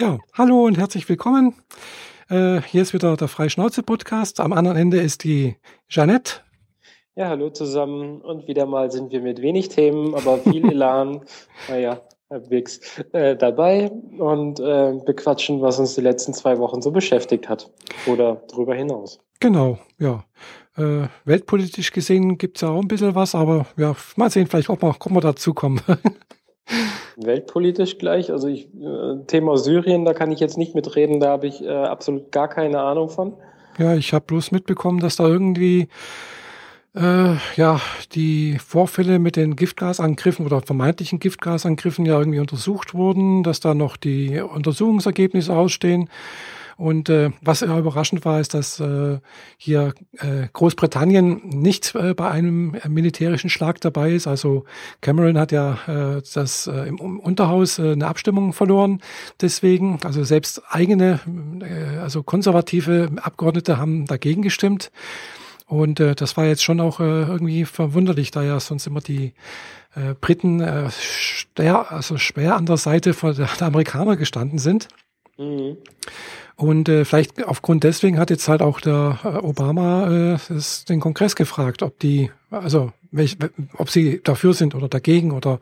Ja, hallo und herzlich willkommen. Äh, hier ist wieder der Freischnauze-Podcast. Am anderen Ende ist die Jeannette. Ja, hallo zusammen. Und wieder mal sind wir mit wenig Themen, aber viel Elan, naja, halbwegs äh, dabei und äh, bequatschen, was uns die letzten zwei Wochen so beschäftigt hat. Oder darüber hinaus. Genau, ja. Äh, weltpolitisch gesehen gibt es ja auch ein bisschen was, aber ja, mal sehen, vielleicht ob wir, ob wir dazu kommen. weltpolitisch gleich. Also ich, äh, Thema Syrien, da kann ich jetzt nicht mitreden, da habe ich äh, absolut gar keine Ahnung von. Ja, ich habe bloß mitbekommen, dass da irgendwie äh, ja die Vorfälle mit den Giftgasangriffen oder vermeintlichen Giftgasangriffen ja irgendwie untersucht wurden, dass da noch die Untersuchungsergebnisse ausstehen. Und äh, was ja überraschend war, ist, dass äh, hier äh, Großbritannien nicht äh, bei einem militärischen Schlag dabei ist. Also Cameron hat ja äh, das äh, im Unterhaus äh, eine Abstimmung verloren. Deswegen, also selbst eigene, äh, also konservative Abgeordnete haben dagegen gestimmt. Und äh, das war jetzt schon auch äh, irgendwie verwunderlich, da ja sonst immer die äh, Briten äh, schwer, also schwer an der Seite von der, der Amerikaner gestanden sind. Mhm. Und äh, vielleicht aufgrund deswegen hat jetzt halt auch der äh, Obama äh, das, den Kongress gefragt, ob die, also welch, ob sie dafür sind oder dagegen oder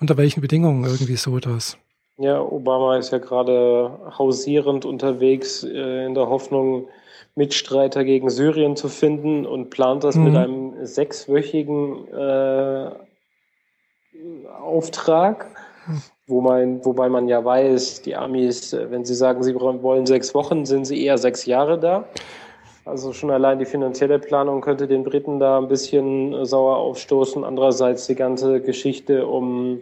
unter welchen Bedingungen irgendwie so das. Ja, Obama ist ja gerade hausierend unterwegs äh, in der Hoffnung, Mitstreiter gegen Syrien zu finden und plant das mhm. mit einem sechswöchigen äh, Auftrag. Wo man, wobei man ja weiß, die Amis, äh, wenn sie sagen, sie wollen sechs Wochen, sind sie eher sechs Jahre da. Also schon allein die finanzielle Planung könnte den Briten da ein bisschen äh, sauer aufstoßen. Andererseits die ganze Geschichte um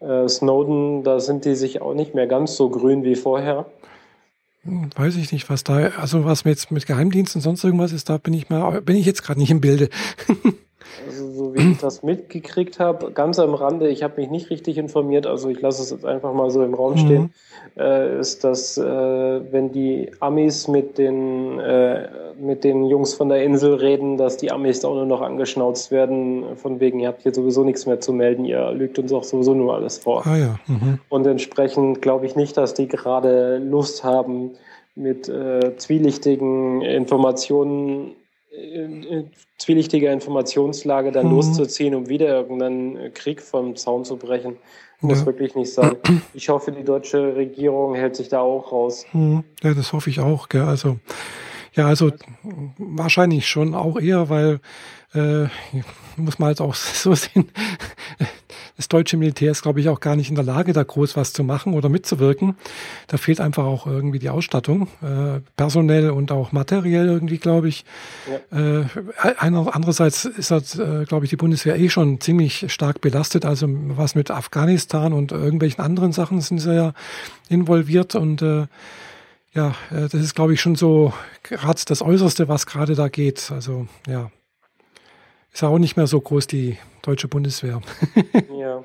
äh, Snowden, da sind die sich auch nicht mehr ganz so grün wie vorher. Weiß ich nicht, was da, also was mit, mit Geheimdiensten und sonst irgendwas ist, da bin ich mal, bin ich jetzt gerade nicht im Bilde. Also so wie ich das mitgekriegt habe, ganz am Rande, ich habe mich nicht richtig informiert, also ich lasse es jetzt einfach mal so im Raum stehen, mhm. äh, ist, dass äh, wenn die Amis mit den, äh, mit den Jungs von der Insel reden, dass die Amis auch nur noch angeschnauzt werden, von wegen, ihr habt hier sowieso nichts mehr zu melden, ihr lügt uns auch sowieso nur alles vor. Ah ja. Mhm. Und entsprechend glaube ich nicht, dass die gerade Lust haben, mit äh, zwielichtigen Informationen zwielichtiger Informationslage dann mhm. loszuziehen, um wieder irgendeinen Krieg vom Zaun zu brechen. Muss ja. wirklich nicht sein. Ich hoffe, die deutsche Regierung hält sich da auch raus. Mhm. Ja, das hoffe ich auch. Gell. Also ja, also wahrscheinlich schon auch eher, weil äh, muss man halt auch so sehen, das deutsche Militär ist, glaube ich, auch gar nicht in der Lage, da groß was zu machen oder mitzuwirken. Da fehlt einfach auch irgendwie die Ausstattung, äh, personell und auch materiell irgendwie, glaube ich. Ja. Äh, einer, andererseits ist das, äh, glaube ich, die Bundeswehr eh schon ziemlich stark belastet. Also was mit Afghanistan und irgendwelchen anderen Sachen sind sie ja involviert und äh, ja, äh, das ist, glaube ich, schon so gerade das Äußerste, was gerade da geht. Also ja, ist ja auch nicht mehr so groß die deutsche Bundeswehr. ja.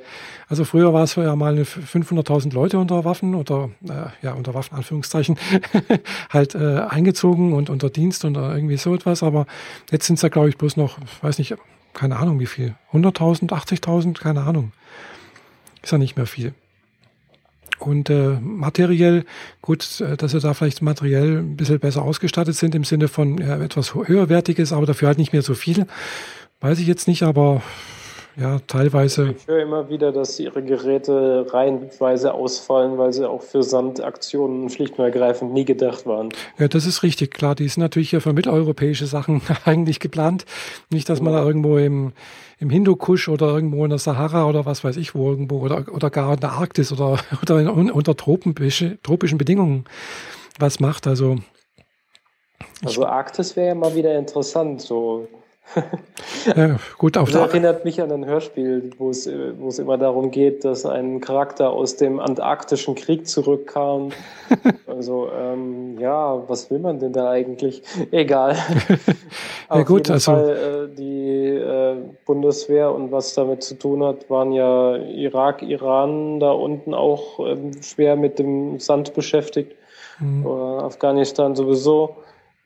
Also früher war es ja mal 500.000 Leute unter Waffen oder äh, ja unter Waffen Anführungszeichen halt äh, eingezogen und unter Dienst und irgendwie so etwas. Aber jetzt sind es ja glaube ich bloß noch, weiß nicht, keine Ahnung wie viel, 100.000, 80.000, keine Ahnung. Ist ja nicht mehr viel. Und äh, materiell, gut, äh, dass sie da vielleicht materiell ein bisschen besser ausgestattet sind im Sinne von ja, etwas höherwertiges, aber dafür halt nicht mehr so viel. Weiß ich jetzt nicht, aber ja, teilweise. Ich höre immer wieder, dass ihre Geräte reihenweise ausfallen, weil sie auch für Sandaktionen schlicht und ergreifend nie gedacht waren. Ja, das ist richtig. Klar, die sind natürlich hier für mitteleuropäische Sachen eigentlich geplant. Nicht, dass man da irgendwo im, im Hindukusch oder irgendwo in der Sahara oder was weiß ich wo irgendwo oder, oder gar in der Arktis oder, oder in, unter tropische, tropischen Bedingungen was macht. Also, also Arktis wäre ja mal wieder interessant, so ja, gut, auf das erinnert mich an ein Hörspiel, wo es, wo es immer darum geht, dass ein Charakter aus dem Antarktischen Krieg zurückkam. Also, ähm, ja, was will man denn da eigentlich? Egal. ja, Auf gut, jeden also. Fall, äh, die äh, Bundeswehr und was damit zu tun hat, waren ja Irak, Iran da unten auch ähm, schwer mit dem Sand beschäftigt. Mhm. Afghanistan sowieso.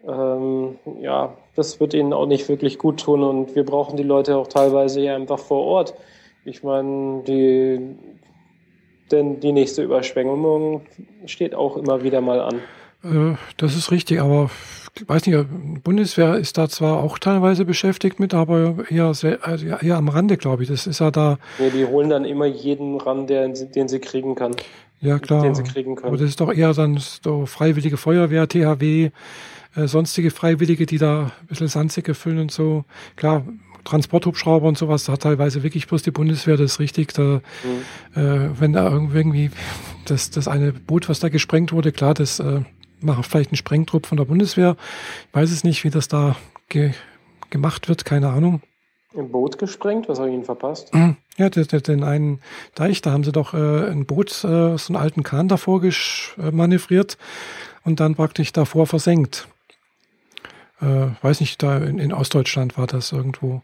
Ähm, ja, das wird ihnen auch nicht wirklich gut tun und wir brauchen die Leute auch teilweise ja einfach vor Ort. Ich meine, die, denn die nächste Überschwemmung steht auch immer wieder mal an. Äh, das ist richtig, aber ich weiß nicht, Bundeswehr ist da zwar auch teilweise beschäftigt mit, aber eher, sehr, also eher am Rande, glaube ich. Das ist ja da. Nee, die holen dann immer jeden ran, der, den sie kriegen kann. Ja, klar. Den sie kriegen können. Aber das ist doch eher dann so freiwillige Feuerwehr, THW, äh, sonstige Freiwillige, die da ein bisschen Sandsäcke füllen und so. Klar, Transporthubschrauber und sowas, da hat teilweise wirklich bloß die Bundeswehr, das ist richtig. Da, mhm. äh, wenn da irgendwie das, das eine Boot, was da gesprengt wurde, klar, das äh, macht vielleicht ein Sprengtrupp von der Bundeswehr. Ich weiß es nicht, wie das da ge gemacht wird, keine Ahnung. Im Boot gesprengt? Was habe ich Ihnen verpasst? Mhm. Ja, den, den einen Deich, da haben sie doch äh, ein Boot, äh, so einen alten Kahn davor äh, manövriert und dann praktisch davor versenkt äh, weiß nicht, da in, in, Ostdeutschland war das irgendwo.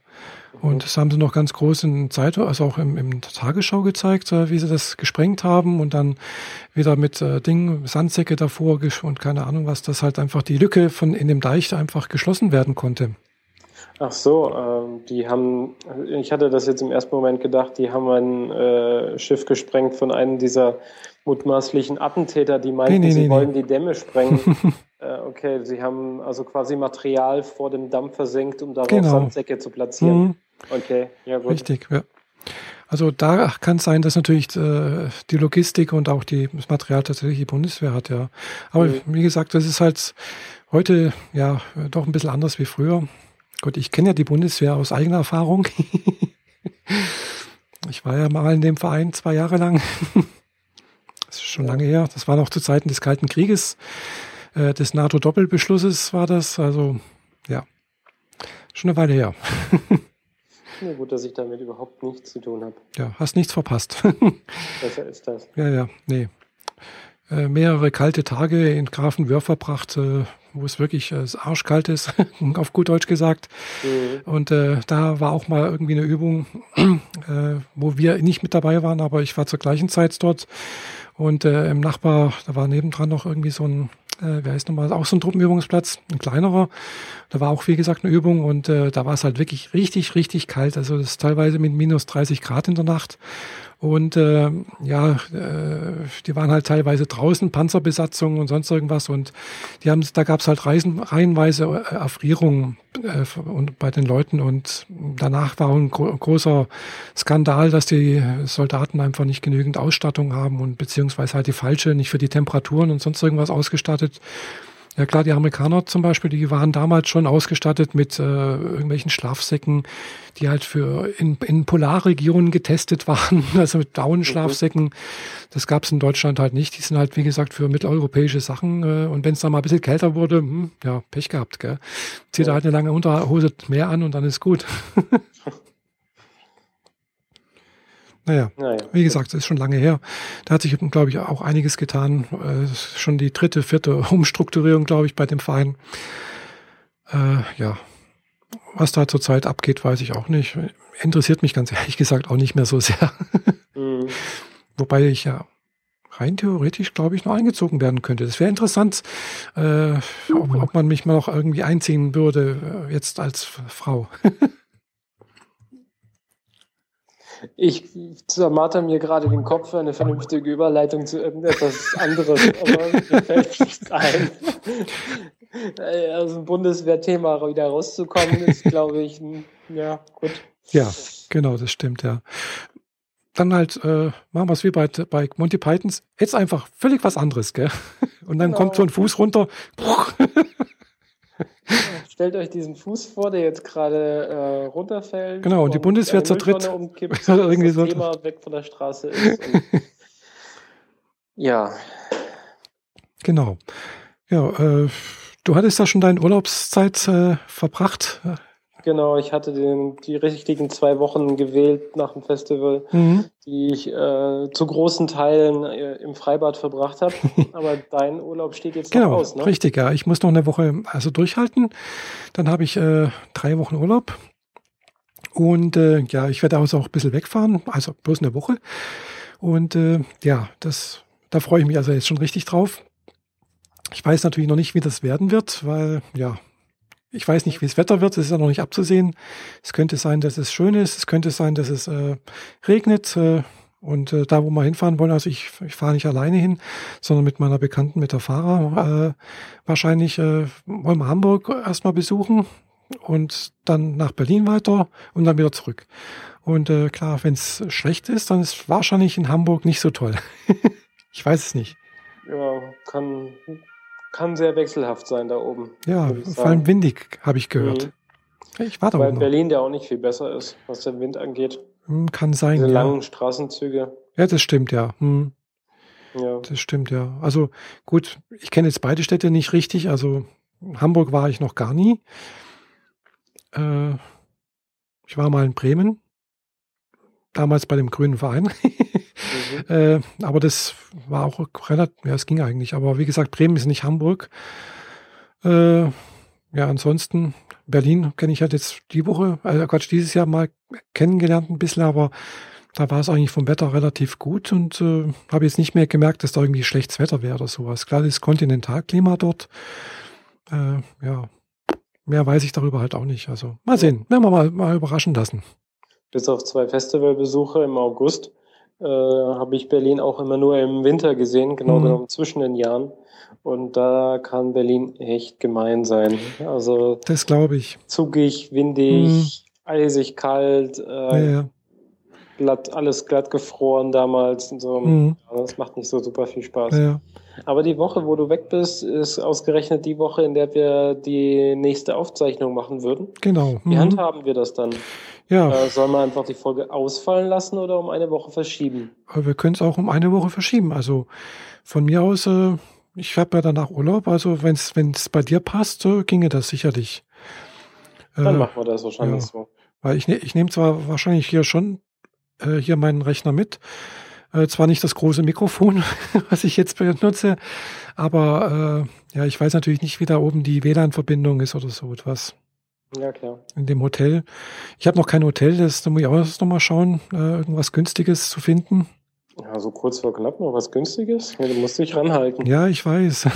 Und das haben sie noch ganz groß in Zeitung, also auch im, im Tagesschau gezeigt, äh, wie sie das gesprengt haben und dann wieder mit äh, Ding, Sandsäcke davor und keine Ahnung was, dass halt einfach die Lücke von in dem Deich einfach geschlossen werden konnte. Ach so, äh, die haben, ich hatte das jetzt im ersten Moment gedacht, die haben ein äh, Schiff gesprengt von einem dieser mutmaßlichen Attentäter, die meinten, nee, nee, sie nee, wollen die Dämme sprengen. äh, okay, sie haben also quasi Material vor dem Damm versenkt, um darauf genau. Sandsäcke zu platzieren. Mhm. Okay, ja gut. Richtig, ja. Also da kann es sein, dass natürlich äh, die Logistik und auch die, das Material tatsächlich die Bundeswehr hat, ja. Aber mhm. wie gesagt, das ist halt heute ja doch ein bisschen anders wie früher. Gut, ich kenne ja die Bundeswehr aus eigener Erfahrung. ich war ja mal in dem Verein zwei Jahre lang. Das ist schon lange her. Das war noch zu Zeiten des Kalten Krieges, äh, des NATO-Doppelbeschlusses war das. Also ja, schon eine Weile her. Ja, gut, dass ich damit überhaupt nichts zu tun habe. Ja, hast nichts verpasst. Besser ist das. Ja, ja, nee. Äh, mehrere kalte Tage in Grafenwörth verbracht, äh, wo es wirklich äh, arschkalt ist, auf gut Deutsch gesagt. Mhm. Und äh, da war auch mal irgendwie eine Übung, äh, wo wir nicht mit dabei waren, aber ich war zur gleichen Zeit dort und äh, im Nachbar, da war nebendran noch irgendwie so ein, äh, wie heißt nochmal, auch so ein Truppenübungsplatz, ein kleinerer. Da war auch, wie gesagt, eine Übung und äh, da war es halt wirklich richtig, richtig kalt. Also das ist teilweise mit minus 30 Grad in der Nacht. Und äh, ja, äh, die waren halt teilweise draußen, Panzerbesatzungen und sonst irgendwas. Und die haben, da gab es halt Reisen, reihenweise äh, Erfrierungen äh, bei den Leuten. Und danach war ein gro großer Skandal, dass die Soldaten einfach nicht genügend Ausstattung haben und beziehungsweise halt die falsche, nicht für die Temperaturen und sonst irgendwas ausgestattet. Ja klar, die Amerikaner zum Beispiel, die waren damals schon ausgestattet mit äh, irgendwelchen Schlafsäcken, die halt für in, in Polarregionen getestet waren, also mit Daunenschlafsäcken. Das gab es in Deutschland halt nicht. Die sind halt, wie gesagt, für mitteleuropäische Sachen. Äh, und wenn es dann mal ein bisschen kälter wurde, hm, ja, Pech gehabt, gell? Zieht ja. halt eine lange Unterhose mehr an und dann ist gut. Naja, naja, wie gesagt, es ist schon lange her. Da hat sich, glaube ich, auch einiges getan. Äh, schon die dritte, vierte Umstrukturierung, glaube ich, bei dem Verein. Äh, ja, was da zurzeit abgeht, weiß ich auch nicht. Interessiert mich ganz ehrlich gesagt auch nicht mehr so sehr. Mhm. Wobei ich ja rein theoretisch, glaube ich, noch eingezogen werden könnte. Das wäre interessant, äh, ob, ob, man mich mal noch irgendwie einziehen würde, äh, jetzt als Frau. Ich zermarter mir gerade den Kopf für eine vernünftige Überleitung zu irgendetwas anderes, aber mir fällt nichts ein. Äh, aus dem Bundeswehrthema wieder rauszukommen, ist, glaube ich, ja, gut. Ja, genau, das stimmt, ja. Dann halt, äh, machen wir es wie bei, bei Monty Pythons, jetzt einfach völlig was anderes, gell? Und dann genau. kommt so ein Fuß runter. Stellt euch diesen Fuß vor, der jetzt gerade äh, runterfällt. Genau, und die Bundeswehr zertritt. Umkippt, irgendwie so. Thema weg von der Straße ist. ja. Genau. Ja, äh, du hattest da schon deine Urlaubszeit äh, verbracht. Genau, ich hatte den, die richtigen zwei Wochen gewählt nach dem Festival, mhm. die ich äh, zu großen Teilen äh, im Freibad verbracht habe. Aber dein Urlaub steht jetzt genau, noch aus, ne? Richtig, ja. Ich muss noch eine Woche also durchhalten. Dann habe ich äh, drei Wochen Urlaub. Und äh, ja, ich werde also auch ein bisschen wegfahren, also bloß eine Woche. Und äh, ja, das, da freue ich mich also jetzt schon richtig drauf. Ich weiß natürlich noch nicht, wie das werden wird, weil ja, ich weiß nicht, wie das Wetter wird, es ist ja noch nicht abzusehen. Es könnte sein, dass es schön ist, es könnte sein, dass es äh, regnet. Äh, Und äh, da, wo wir hinfahren wollen, also ich, ich fahre nicht alleine hin, sondern mit meiner Bekannten, mit der Fahrer. Äh, wahrscheinlich äh, wollen wir Hamburg erstmal besuchen und dann nach Berlin weiter und dann wieder zurück. Und äh, klar, wenn es schlecht ist, dann ist wahrscheinlich in Hamburg nicht so toll. ich weiß es nicht. Ja, kann, kann sehr wechselhaft sein da oben. Ja, vor allem windig, habe ich gehört. Mhm. Ich warte Weil Berlin der auch nicht viel besser ist, was den Wind angeht. Hm, kann sein. Diese ja. langen Straßenzüge. Ja, das stimmt, ja. Hm. Ja. Das stimmt, ja. Also gut, ich kenne jetzt beide Städte nicht richtig. Also Hamburg war ich noch gar nie. Äh, ich war mal in Bremen. Damals bei dem Grünen Verein. mhm. äh, aber das war auch relativ, ja, es ging eigentlich. Aber wie gesagt, Bremen ist nicht Hamburg. Äh, ja, ansonsten Berlin kenne ich halt jetzt die Woche, also Quatsch, dieses Jahr mal kennengelernt ein bisschen, aber da war es eigentlich vom Wetter relativ gut und äh, habe jetzt nicht mehr gemerkt, dass da irgendwie schlechtes Wetter wäre oder sowas. Klar, das Kontinentalklima dort. Äh, ja, mehr weiß ich darüber halt auch nicht. Also mal sehen, werden wir mal, mal überraschen lassen. Bis auf zwei Festivalbesuche im August äh, habe ich Berlin auch immer nur im Winter gesehen, genau mhm. genommen zwischen den Jahren. Und da kann Berlin echt gemein sein. Also das glaube ich. Zugig, windig, mhm. eisig kalt, äh, ja, ja. glatt, alles glatt gefroren damals und so. Mhm. Das macht nicht so super viel Spaß. Ja. Aber die Woche, wo du weg bist, ist ausgerechnet die Woche, in der wir die nächste Aufzeichnung machen würden. Genau. Wie mhm. handhaben wir das dann? Ja. Äh, soll man einfach die Folge ausfallen lassen oder um eine Woche verschieben? Wir können es auch um eine Woche verschieben. Also von mir aus, äh, ich habe ja danach Urlaub, also wenn es bei dir passt, äh, ginge das sicherlich. Dann äh, machen wir das wahrscheinlich ja. so. Weil ich, ne, ich nehme zwar wahrscheinlich hier schon äh, hier meinen Rechner mit, äh, zwar nicht das große Mikrofon, was ich jetzt benutze, aber äh, ja, ich weiß natürlich nicht, wie da oben die WLAN-Verbindung ist oder so etwas. Ja, klar. In dem Hotel. Ich habe noch kein Hotel, das da muss ich auch noch mal schauen, äh, irgendwas Günstiges zu finden. Ja, so kurz vor knapp noch was Günstiges. Ja, du musst dich ranhalten. Ja, ich weiß.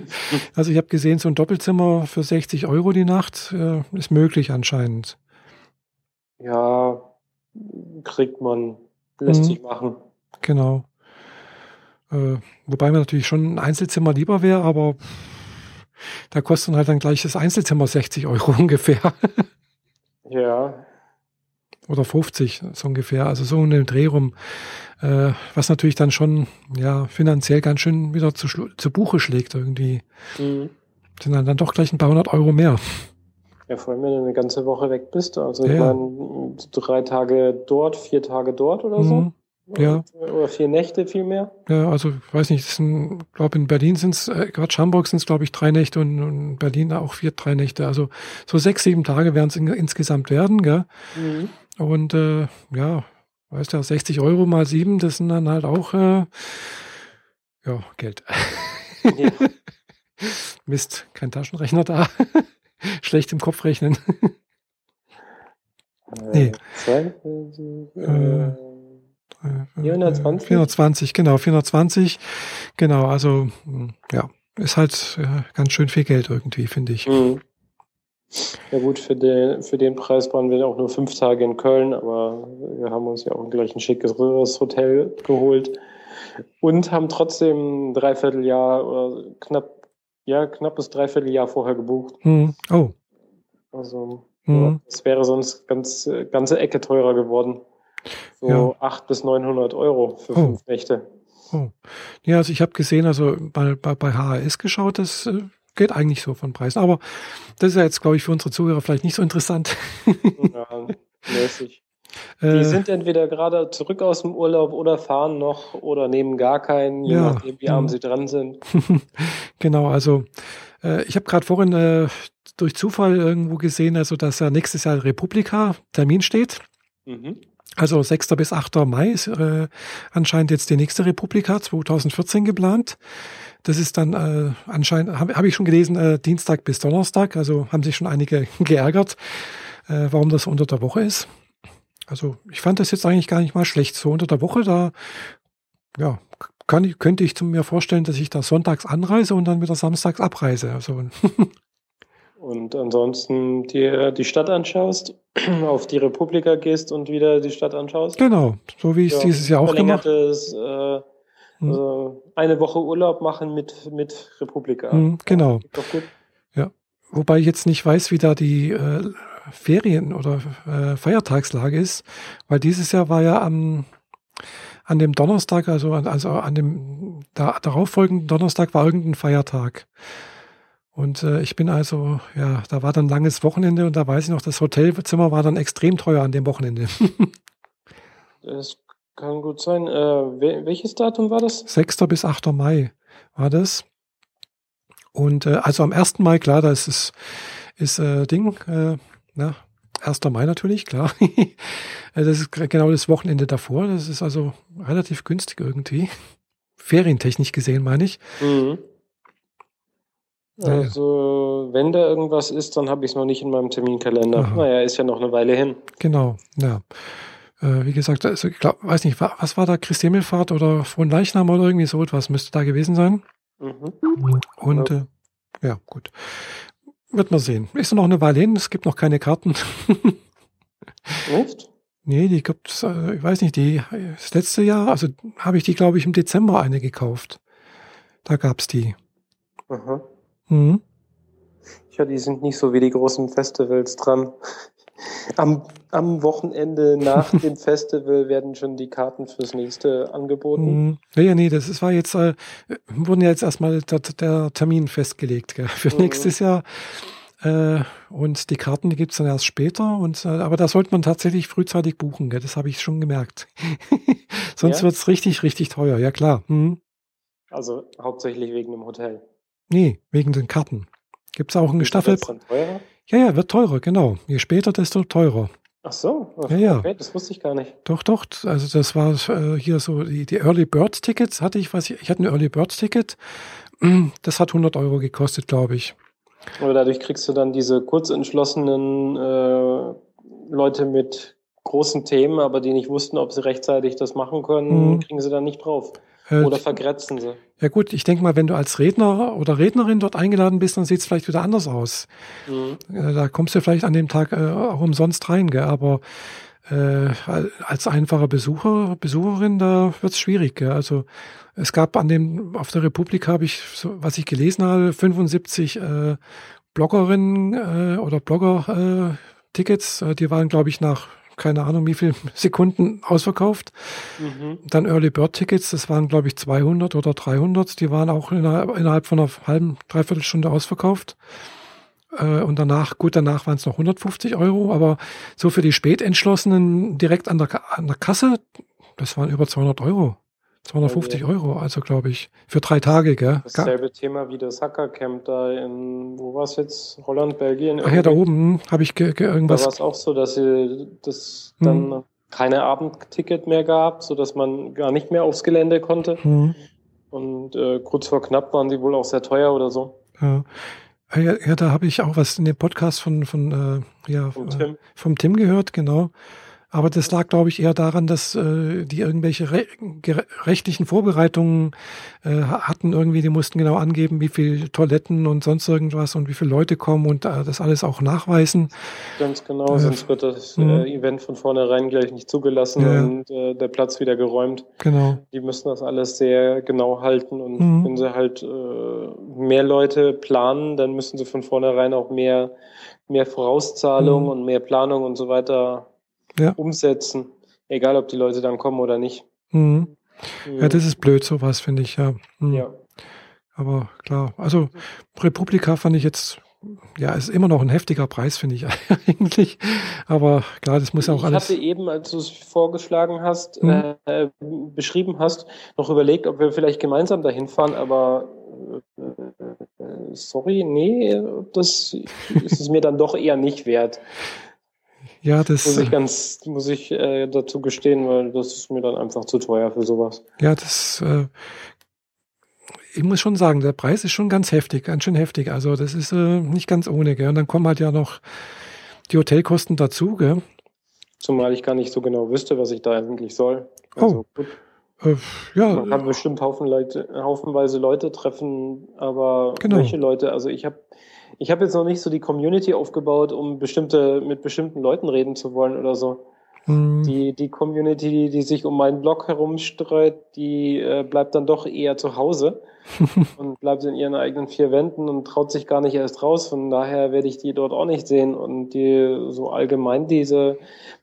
also ich habe gesehen, so ein Doppelzimmer für 60 Euro die Nacht äh, ist möglich anscheinend. Ja, kriegt man, lässt mhm. sich machen. Genau. Äh, wobei mir natürlich schon ein Einzelzimmer lieber wäre, aber da kostet dann halt dann gleich das Einzelzimmer 60 Euro ungefähr. ja. Oder 50 so ungefähr, also so in dem Dreh rum. Äh, was natürlich dann schon ja finanziell ganz schön wieder zu, zu Buche schlägt irgendwie. Mhm. Sind dann, dann doch gleich ein paar hundert Euro mehr. Ja, vor allem, wenn du eine ganze Woche weg bist. Also ich ja. meine, drei Tage dort, vier Tage dort oder so. Ja. Oder vier Nächte vielmehr? Ja, also ich weiß nicht, ich glaube in Berlin sind es, äh, gerade Hamburg sind es glaube ich drei Nächte und, und Berlin auch vier, drei Nächte. Also so sechs, sieben Tage werden es in, insgesamt werden, gell? Mhm. Und äh, ja, weißt du, 60 Euro mal sieben, das sind dann halt auch äh, ja, Geld. Ja. Mist, kein Taschenrechner da. Schlecht im Kopf rechnen. Äh, nee. Zwei, äh, 420? 420, genau, 420. Genau, also hm, ja, ist halt äh, ganz schön viel Geld irgendwie, finde ich. Mhm. Ja gut, für den, für den Preis waren wir auch nur fünf Tage in Köln, aber wir haben uns ja auch gleich ein schickes Hotel geholt und haben trotzdem ein Dreivierteljahr oder knapp, ja, knappes Dreivierteljahr vorher gebucht. Mhm. Oh. Also, es wäre sonst ganz, ganze Ecke teurer geworden. So ja. 800 bis 900 Euro für oh. fünf Nächte. Oh. Ja, also ich habe gesehen, also bei, bei, bei HAS geschaut, das äh, geht eigentlich so von Preisen. Aber das ist ja jetzt, glaube ich, für unsere Zuhörer vielleicht nicht so interessant. ja, mäßig. Die äh, sind entweder gerade zurück aus dem Urlaub oder fahren noch oder nehmen gar keinen, je ja, nachdem, wie arm sie dran sind. genau, also äh, ich habe gerade vorhin äh, durch Zufall irgendwo gesehen, also dass ja nächstes Jahr Republika Termin steht. Mhm. Also 6. bis 8. Mai ist äh, anscheinend jetzt die nächste Republika 2014 geplant. Das ist dann äh, anscheinend, habe hab ich schon gelesen, äh, Dienstag bis Donnerstag. Also haben sich schon einige geärgert, äh, warum das unter der Woche ist. Also ich fand das jetzt eigentlich gar nicht mal schlecht. So unter der Woche, da ja, kann könnte ich mir vorstellen, dass ich da sonntags anreise und dann wieder samstags abreise. Also Und ansonsten dir die Stadt anschaust, auf die Republika gehst und wieder die Stadt anschaust. Genau, so wie ich es ja, dieses Jahr auch gemacht habe. Äh, hm. also eine Woche Urlaub machen mit, mit Republika. Hm, genau. Ja, wobei ich jetzt nicht weiß, wie da die äh, Ferien- oder äh, Feiertagslage ist, weil dieses Jahr war ja am an dem Donnerstag, also an, also an dem da, darauffolgenden Donnerstag war irgendein Feiertag. Und äh, ich bin also, ja, da war dann langes Wochenende und da weiß ich noch, das Hotelzimmer war dann extrem teuer an dem Wochenende. das kann gut sein. Äh, welches Datum war das? 6. bis 8. Mai war das. Und äh, also am 1. Mai, klar, da ist es ist, äh, Ding, äh, na, 1. Mai natürlich, klar. das ist genau das Wochenende davor. Das ist also relativ günstig irgendwie. Ferientechnisch gesehen, meine ich. Mhm. Also, wenn da irgendwas ist, dann habe ich es noch nicht in meinem Terminkalender. Aha. Naja, ist ja noch eine Weile hin. Genau, ja. Äh, wie gesagt, also ich glaub, weiß nicht, was war da, Christi Himmelfahrt oder Leichnam oder irgendwie so etwas müsste da gewesen sein. Mhm. Und ja. Äh, ja, gut. Wird man sehen. Ist noch eine Weile hin, es gibt noch keine Karten. Echt? Nee, die gibt's, äh, ich weiß nicht, die, das letzte Jahr, also habe ich die, glaube ich, im Dezember eine gekauft. Da gab's die. Aha. Mhm. Ja, die sind nicht so wie die großen Festivals dran. Am, am Wochenende nach dem Festival werden schon die Karten fürs nächste angeboten. Mhm. Ja, nee, das war jetzt, äh, wurden ja jetzt erstmal der, der Termin festgelegt gell, für mhm. nächstes Jahr. Äh, und die Karten, die gibt's dann erst später. Und, äh, aber da sollte man tatsächlich frühzeitig buchen, gell, das habe ich schon gemerkt. Sonst ja? wird's richtig, richtig teuer, ja klar. Mhm. Also hauptsächlich wegen dem Hotel. Nee, wegen den Karten. Gibt es auch eine Staffel. teurer? Ja, ja, wird teurer, genau. Je später, desto teurer. Ach so, okay, ja, ja. das wusste ich gar nicht. Doch, doch. Also das war äh, hier so, die, die Early Bird Tickets hatte ich, was ich, ich hatte ein Early Bird Ticket. Das hat 100 Euro gekostet, glaube ich. Oder dadurch kriegst du dann diese kurzentschlossenen äh, Leute mit großen Themen, aber die nicht wussten, ob sie rechtzeitig das machen können, mhm. kriegen sie dann nicht drauf. Äh, oder vergrätzen sie. Ja gut, ich denke mal, wenn du als Redner oder Rednerin dort eingeladen bist, dann sieht es vielleicht wieder anders aus. Mhm. Äh, da kommst du vielleicht an dem Tag äh, auch umsonst rein, gell? aber äh, als einfacher Besucher, Besucherin, da wird es schwierig. Gell? Also es gab an dem, auf der Republik habe ich, so, was ich gelesen habe, 75 äh, Bloggerinnen oder Blogger-Tickets. Die waren, glaube ich, nach keine Ahnung, wie viele Sekunden ausverkauft. Mhm. Dann Early Bird Tickets, das waren, glaube ich, 200 oder 300. Die waren auch innerhalb von einer halben, dreiviertel Stunde ausverkauft. Äh, und danach, gut, danach waren es noch 150 Euro, aber so für die Spätentschlossenen direkt an der, an der Kasse, das waren über 200 Euro. 250 Euro, also glaube ich, für drei Tage, gell? Dasselbe Thema wie das Hackercamp da in, wo war es jetzt? Holland, Belgien? Ach ja, da oben habe ich irgendwas. Da war es auch so, dass sie das hm. dann keine Abendticket mehr gab, so dass man gar nicht mehr aufs Gelände konnte. Hm. Und äh, kurz vor knapp waren die wohl auch sehr teuer oder so. Ja. Ja, ja da habe ich auch was in dem Podcast von, von äh, ja, vom Tim. Äh, vom Tim gehört, genau. Aber das lag, glaube ich, eher daran, dass äh, die irgendwelche re rechtlichen Vorbereitungen äh, hatten. Irgendwie, die mussten genau angeben, wie viel Toiletten und sonst irgendwas und wie viele Leute kommen und äh, das alles auch nachweisen. Ganz genau, äh, sonst wird das äh, mhm. Event von vornherein gleich nicht zugelassen ja. und äh, der Platz wieder geräumt. Genau. Die müssen das alles sehr genau halten und mhm. wenn sie halt äh, mehr Leute planen, dann müssen sie von vornherein auch mehr, mehr Vorauszahlung mhm. und mehr Planung und so weiter ja. umsetzen, egal ob die Leute dann kommen oder nicht. Mhm. Ja, das ist blöd, sowas, finde ich, ja. Mhm. ja. Aber klar, also Republika fand ich jetzt, ja, ist immer noch ein heftiger Preis, finde ich eigentlich. Aber klar, das muss ja auch ich alles. Ich hatte eben, als du es vorgeschlagen hast, mhm. äh, beschrieben hast, noch überlegt, ob wir vielleicht gemeinsam dahin fahren, aber äh, sorry, nee, das ist es mir dann doch eher nicht wert. Ja, das muss ich ganz, muss ich äh, dazu gestehen, weil das ist mir dann einfach zu teuer für sowas. Ja, das, äh, ich muss schon sagen, der Preis ist schon ganz heftig, ganz schön heftig. Also das ist äh, nicht ganz ohne, gell? Und dann kommen halt ja noch die Hotelkosten dazu, gell? Zumal ich gar nicht so genau wüsste, was ich da eigentlich soll. Also, oh. Gut. Äh, ja. Man kann bestimmt Haufen Leute, haufenweise Leute treffen, aber genau. welche Leute? Also ich habe ich hab jetzt noch nicht so die Community aufgebaut, um bestimmte, mit bestimmten Leuten reden zu wollen oder so. Mhm. Die, die Community, die sich um meinen Blog herumstreut, die äh, bleibt dann doch eher zu Hause und bleibt in ihren eigenen vier Wänden und traut sich gar nicht erst raus. Von daher werde ich die dort auch nicht sehen. Und die so allgemein diese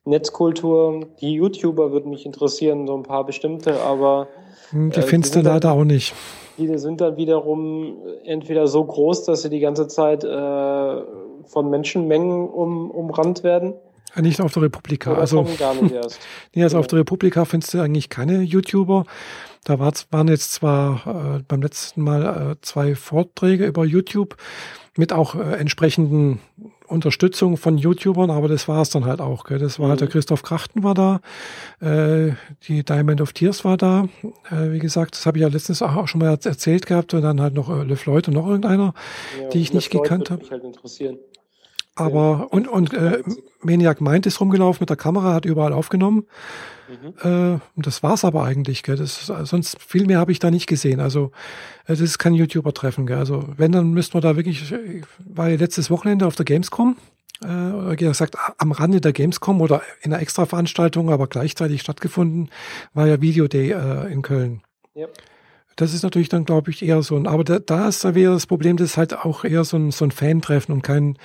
Netzkultur, die YouTuber würden mich interessieren, so ein paar bestimmte, aber hm, die äh, findest du leider auch nicht. Die sind dann wiederum entweder so groß, dass sie die ganze Zeit äh, von Menschenmengen um, umrannt werden nicht auf der Republika. Oder also, gar nicht erst. nee, also ja. auf der Republika findest du eigentlich keine YouTuber. Da waren jetzt zwar äh, beim letzten Mal äh, zwei Vorträge über YouTube mit auch äh, entsprechenden Unterstützung von YouTubern, aber das war es dann halt auch. Gell? Das war mhm. halt der mhm. Christoph Krachten war da, äh, die Diamond of Tears war da. Äh, wie gesagt, das habe ich ja letztens auch schon mal erzählt gehabt und dann halt noch äh, Le Floyd und noch irgendeiner, ja, die ich nicht gekannt habe. Halt interessieren. Aber und, und äh, Maniac Mind ist rumgelaufen mit der Kamera, hat überall aufgenommen. Mhm. Äh, das war's aber eigentlich. Gell? Das, sonst viel mehr habe ich da nicht gesehen. Also äh, das ist kein YouTuber-Treffen. Gell? Also wenn, dann müssten wir da wirklich, ich war ja letztes Wochenende auf der Gamescom, äh, oder gesagt am Rande der Gamescom oder in einer Extra-Veranstaltung, aber gleichzeitig stattgefunden, war ja Video Day äh, in Köln. Ja. Das ist natürlich dann, glaube ich, eher so ein, aber da, da ist da wieder das Problem, das ist halt auch eher so ein, so ein Fan-Treffen und kein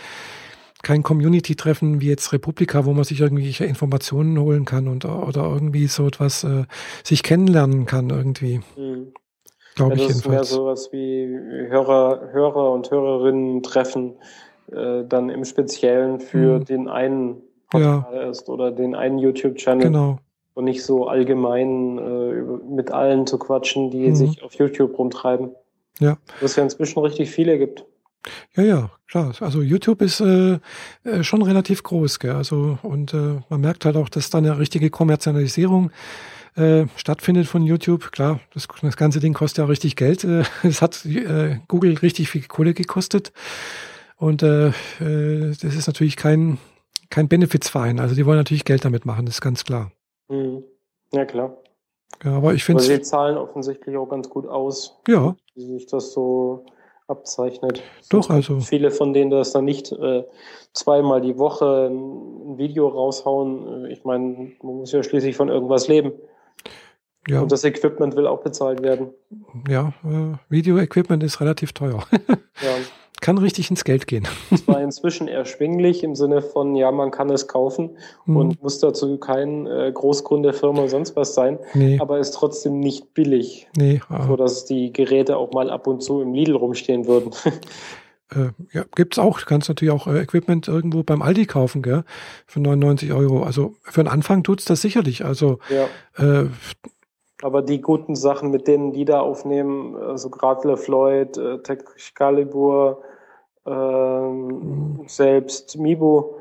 kein Community-Treffen wie jetzt Republika, wo man sich irgendwelche Informationen holen kann und oder irgendwie so etwas äh, sich kennenlernen kann irgendwie. Mhm. Glaube ja, ich jedenfalls. Das ist mehr sowas wie Hörer, Hörer und Hörerinnen treffen, äh, dann im Speziellen für mhm. den einen Portal ja. ist oder den einen YouTube-Channel. Genau. Und nicht so allgemein äh, mit allen zu quatschen, die mhm. sich auf YouTube rumtreiben. Ja. Was ja inzwischen richtig viele gibt. Ja, ja, klar. Also YouTube ist äh, äh, schon relativ groß, gell? Also und äh, man merkt halt auch, dass da eine richtige Kommerzialisierung äh, stattfindet von YouTube. Klar, das, das ganze Ding kostet ja richtig Geld. Äh, es hat äh, Google richtig viel Kohle gekostet und äh, äh, das ist natürlich kein kein Benefizverein. Also die wollen natürlich Geld damit machen, das ist ganz klar. Mhm. Ja klar. Ja, aber ich finde. sie zahlen offensichtlich auch ganz gut aus. Ja. Wie sich das so abzeichnet. Doch, also. Viele von denen das dann nicht äh, zweimal die Woche ein Video raushauen. Äh, ich meine, man muss ja schließlich von irgendwas leben. Ja. Und das Equipment will auch bezahlt werden. Ja, äh, Video-Equipment ist relativ teuer. ja. Kann richtig ins Geld gehen. Es war inzwischen erschwinglich im Sinne von, ja, man kann es kaufen mhm. und muss dazu kein äh, Großkunde, Firma, sonst was sein, nee. aber ist trotzdem nicht billig, nee, ah. so dass die Geräte auch mal ab und zu im Lidl rumstehen würden. Äh, ja, gibt's auch. Du kannst natürlich auch äh, Equipment irgendwo beim Aldi kaufen, gell? Für 99 Euro. Also für den Anfang tut's das sicherlich. Also ja. äh, aber die guten Sachen, mit denen die da aufnehmen, also gerade LeFloid, äh, Excalibur, ähm, selbst Mibo,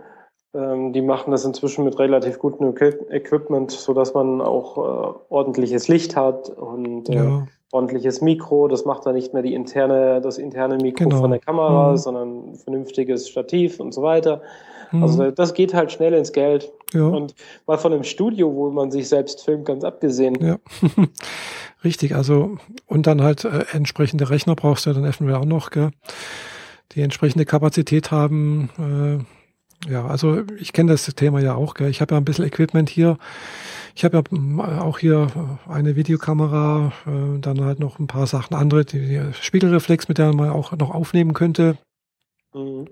ähm, die machen das inzwischen mit relativ gutem Equipment, so dass man auch äh, ordentliches Licht hat und äh, ja. ordentliches Mikro. Das macht dann nicht mehr die interne, das interne Mikro genau. von der Kamera, mhm. sondern vernünftiges Stativ und so weiter. Mhm. Also das geht halt schnell ins Geld. Ja. Und mal von einem Studio, wo man sich selbst filmt, ganz abgesehen. Ja. Richtig, also und dann halt äh, entsprechende Rechner brauchst du ja dann eventuell auch noch, gell? Die entsprechende Kapazität haben. Äh, ja, also ich kenne das Thema ja auch. Gell? Ich habe ja ein bisschen Equipment hier. Ich habe ja auch hier eine Videokamera, äh, dann halt noch ein paar Sachen andere, die, die Spiegelreflex, mit der man auch noch aufnehmen könnte. Mhm.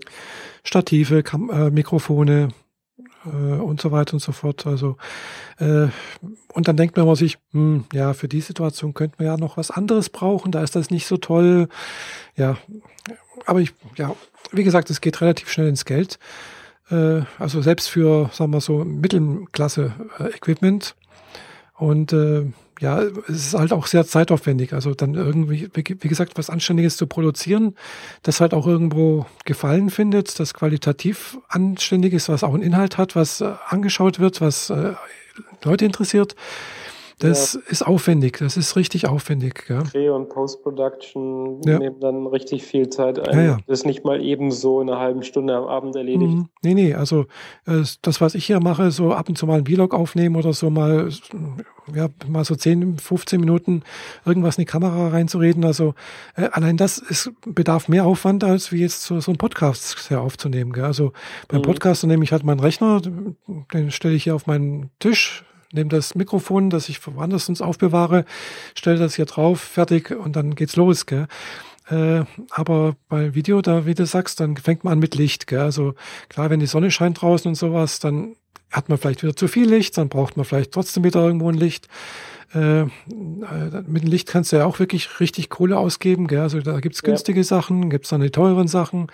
Stative, Kam äh, Mikrofone und so weiter und so fort. Also äh, und dann denkt man sich, hm, ja, für die Situation könnte man ja noch was anderes brauchen. Da ist das nicht so toll. Ja, aber ich, ja, wie gesagt, es geht relativ schnell ins Geld. Äh, also selbst für, sagen wir so, Mittelklasse-Equipment. Und äh, ja, es ist halt auch sehr zeitaufwendig. Also dann irgendwie, wie gesagt, was Anständiges zu produzieren, das halt auch irgendwo Gefallen findet, das qualitativ anständig ist, was auch einen Inhalt hat, was äh, angeschaut wird, was äh, Leute interessiert. Das ja. ist aufwendig, das ist richtig aufwendig. Ja. Dreh- und Post-Production ja. nehmen dann richtig viel Zeit ein. Ja, ja. Das ist nicht mal eben so in einer halben Stunde am Abend erledigt. Mhm. Nee, nee, also äh, das, was ich hier mache, so ab und zu mal ein Vlog aufnehmen oder so mal, ja, mal so 10, 15 Minuten irgendwas in die Kamera reinzureden. Also äh, allein das ist, bedarf mehr Aufwand, als wie jetzt so, so ein Podcast aufzunehmen. Gell? Also beim mhm. Podcast nehme ich halt meinen Rechner, den stelle ich hier auf meinen Tisch, nehme das Mikrofon, das ich woanders uns aufbewahre, stelle das hier drauf, fertig und dann geht's los. Gell? Äh, aber bei Video, da, wie du sagst, dann fängt man an mit Licht. Gell? Also klar, wenn die Sonne scheint draußen und sowas, dann hat man vielleicht wieder zu viel Licht, dann braucht man vielleicht trotzdem wieder irgendwo ein Licht. Äh, mit dem Licht kannst du ja auch wirklich richtig Kohle ausgeben. Gell? Also da gibt's günstige ja. Sachen, gibt's dann die teuren Sachen.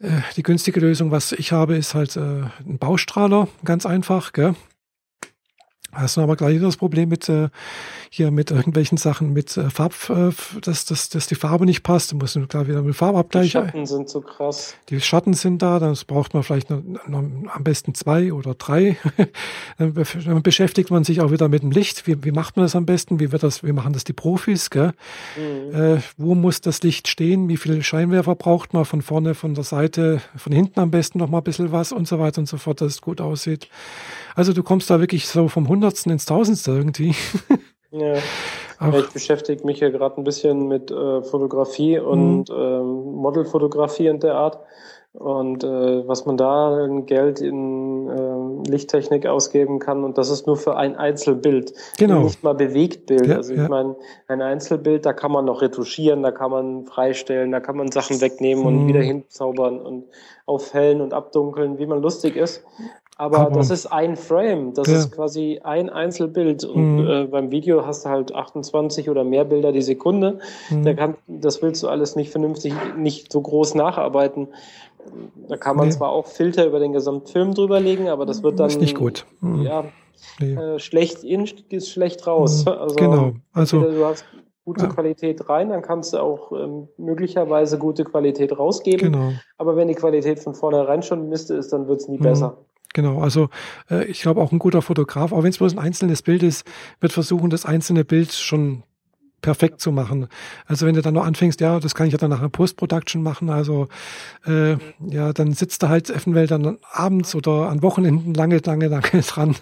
Äh, die günstige Lösung, was ich habe, ist halt ein Baustrahler, ganz einfach. Gell? Hast du aber gleich das Problem mit äh, hier mit irgendwelchen Sachen mit äh, Farb, äh, dass, dass, dass die Farbe nicht passt. Du musst klar wieder mit Farbabgleich. Die Schatten sind so krass. Die Schatten sind da, dann braucht man vielleicht noch, noch am besten zwei oder drei. dann beschäftigt man sich auch wieder mit dem Licht. Wie, wie macht man das am besten? Wie wird das? Wie machen das die Profis? Gell? Mhm. Äh, wo muss das Licht stehen? Wie viele Scheinwerfer braucht man von vorne, von der Seite, von hinten am besten noch mal ein bisschen was und so weiter und so fort, dass es gut aussieht. Also du kommst da wirklich so vom Hundertsten ins Tausendste irgendwie. Ja. Ich beschäftige mich ja gerade ein bisschen mit äh, Fotografie und mhm. ähm, Modelfotografie und der Art. Und äh, was man da in Geld in äh, Lichttechnik ausgeben kann, und das ist nur für ein Einzelbild. Genau. Nicht mal Bewegtbild. Ja, also ich ja. meine, ein Einzelbild, da kann man noch retuschieren, da kann man freistellen, da kann man Sachen wegnehmen mhm. und wieder hinzaubern und aufhellen und abdunkeln, wie man lustig ist. Aber, Aber das ist ein Frame, das ja. ist quasi ein Einzelbild. Und mhm. äh, beim Video hast du halt 28 oder mehr Bilder die Sekunde. Mhm. Da kann, das willst du alles nicht vernünftig, nicht so groß nacharbeiten. Da kann man nee. zwar auch Filter über den gesamten Film drüberlegen, aber das wird dann. Ist nicht gut. Mhm. Ja, nee. äh, schlecht in, ist schlecht raus. Mhm. Also, genau. Also, du hast gute ja. Qualität rein, dann kannst du auch ähm, möglicherweise gute Qualität rausgeben. Genau. Aber wenn die Qualität von vornherein schon Miste ist, dann wird es nie mhm. besser. Genau, also äh, ich glaube auch ein guter Fotograf, auch wenn es bloß ein einzelnes Bild ist, wird versuchen, das einzelne Bild schon perfekt zu machen. Also wenn du dann noch anfängst, ja, das kann ich ja dann nachher Post-Production machen, also äh, ja, dann sitzt du halt eventuell dann abends oder an Wochenenden lange, lange, lange dran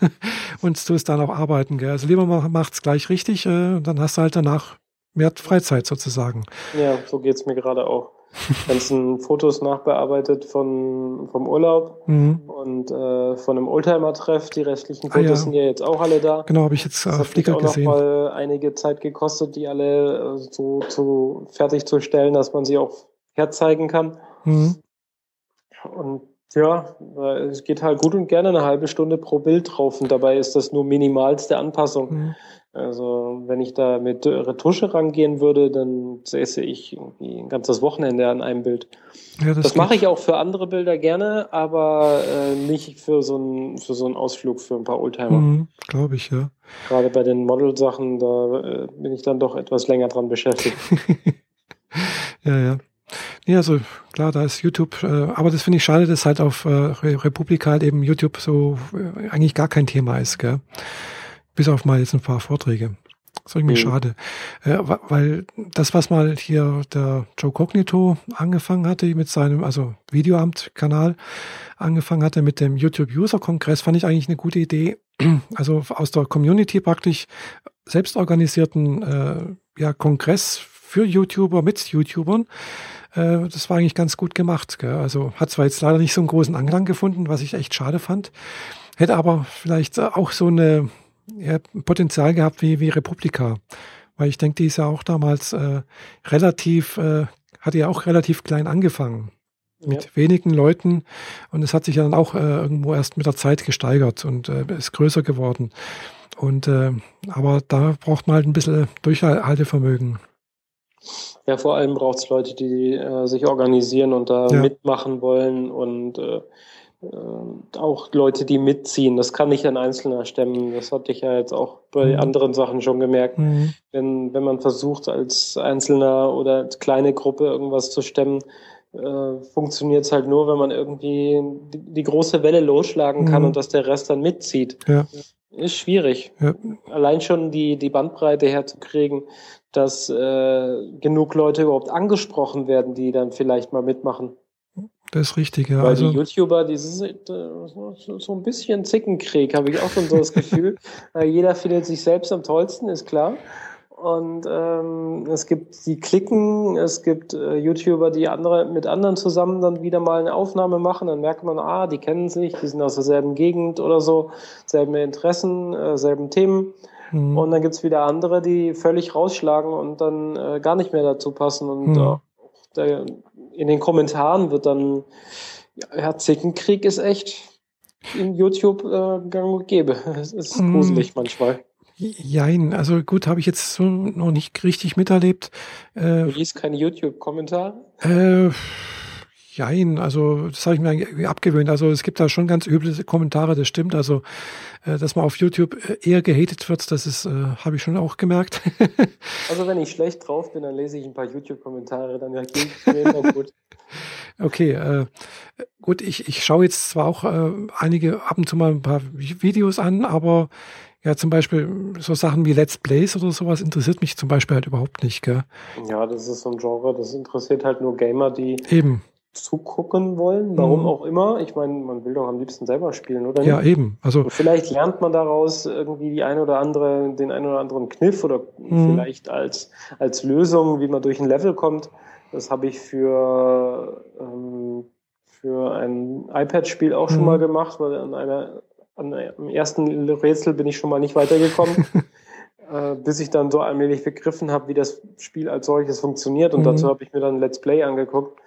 und tust dann auch arbeiten. Gell? Also lieber macht's gleich richtig, äh, dann hast du halt danach mehr Freizeit sozusagen. Ja, so geht's mir gerade auch ganzen Fotos nachbearbeitet von, vom Urlaub mhm. und äh, von einem Oldtimer-Treff. Die restlichen Fotos ah, ja. sind ja jetzt auch alle da. Genau, habe ich jetzt auf Flickr gesehen. Das hat auch noch mal einige Zeit gekostet, die alle äh, so, so fertigzustellen, dass man sie auch herzeigen kann. Mhm. Und ja, es geht halt gut und gerne eine halbe Stunde pro Bild drauf und dabei ist das nur minimalste Anpassung. Mhm. Also wenn ich da mit Retusche rangehen würde, dann säße ich irgendwie ein ganzes Wochenende an einem Bild. Ja, das, das mache ich auch für andere Bilder gerne, aber äh, nicht für so, einen für so einen Ausflug für ein paar Oldtimer. Mhm, Glaube ich, ja. Gerade bei den Model-Sachen, da äh, bin ich dann doch etwas länger dran beschäftigt. ja, ja. Ja, also klar, da ist YouTube, äh, aber das finde ich schade, dass halt auf äh, Republika halt eben YouTube so äh, eigentlich gar kein Thema ist, gell? Bis auf mal jetzt ein paar Vorträge. Das ist irgendwie mhm. schade. Äh, weil das, was mal hier der Joe Cognito angefangen hatte mit seinem, also Videoamt-Kanal, angefangen hatte mit dem YouTube-User-Kongress, fand ich eigentlich eine gute Idee. Also aus der Community praktisch selbstorganisierten äh, ja, Kongress für YouTuber mit YouTubern. Äh, das war eigentlich ganz gut gemacht. Gell? Also hat zwar jetzt leider nicht so einen großen Anklang gefunden, was ich echt schade fand. Hätte aber vielleicht auch so eine ja, Potenzial gehabt wie, wie Republika. Weil ich denke, die ist ja auch damals äh, relativ, äh, hat ja auch relativ klein angefangen. Mit ja. wenigen Leuten. Und es hat sich ja dann auch äh, irgendwo erst mit der Zeit gesteigert und äh, ist größer geworden. Und äh, aber da braucht man halt ein bisschen Durchhaltevermögen. Ja, vor allem braucht es Leute, die äh, sich organisieren und da ja. mitmachen wollen und auch Leute, die mitziehen. Das kann nicht ein Einzelner stemmen. Das hatte ich ja jetzt auch bei mhm. anderen Sachen schon gemerkt. Mhm. Wenn, wenn man versucht, als Einzelner oder als kleine Gruppe irgendwas zu stemmen, äh, funktioniert es halt nur, wenn man irgendwie die, die große Welle losschlagen kann mhm. und dass der Rest dann mitzieht. Ja. Ist schwierig. Ja. Allein schon die, die Bandbreite herzukriegen, dass äh, genug Leute überhaupt angesprochen werden, die dann vielleicht mal mitmachen. Das ist richtig, ja. Weil also, die YouTuber, dieses äh, so ein bisschen Zickenkrieg, habe ich auch schon so das Gefühl. Jeder findet sich selbst am tollsten, ist klar. Und ähm, es gibt die Klicken, es gibt äh, YouTuber, die andere mit anderen zusammen dann wieder mal eine Aufnahme machen. Dann merkt man, ah, die kennen sich, die sind aus derselben Gegend oder so, selben Interessen, äh, selben Themen. Mhm. Und dann gibt's wieder andere, die völlig rausschlagen und dann äh, gar nicht mehr dazu passen. Und mhm. Der, in den Kommentaren wird dann, ja, Zickenkrieg ist echt in YouTube äh, gang und gäbe. Es ist mhm. gruselig manchmal. Jein, also gut, habe ich jetzt so noch nicht richtig miterlebt. Äh, du liest keine YouTube-Kommentare? Äh, jein, also das habe ich mir abgewöhnt. Also es gibt da schon ganz üble Kommentare, das stimmt. Also, äh, dass man auf YouTube äh, eher gehatet wird, das ist, äh, habe ich schon auch gemerkt. also wenn ich schlecht drauf bin, dann lese ich ein paar YouTube-Kommentare, dann ich mir immer gut. Okay, äh, gut, ich, ich schaue jetzt zwar auch einige ab und zu mal ein paar Videos an, aber ja, zum Beispiel so Sachen wie Let's Plays oder sowas interessiert mich zum Beispiel halt überhaupt nicht, gell? Ja, das ist so ein Genre, das interessiert halt nur Gamer, die eben zugucken wollen, warum mhm. auch immer. Ich meine, man will doch am liebsten selber spielen, oder? Ja, eben. Also Und vielleicht lernt man daraus irgendwie die eine oder andere, den einen oder anderen Kniff oder mhm. vielleicht als als Lösung, wie man durch ein Level kommt. Das habe ich für ähm, für ein iPad-Spiel auch mhm. schon mal gemacht, weil an einer am ersten Rätsel bin ich schon mal nicht weitergekommen, äh, bis ich dann so allmählich begriffen habe, wie das Spiel als solches funktioniert. Und mhm. dazu habe ich mir dann ein Let's Play angeguckt.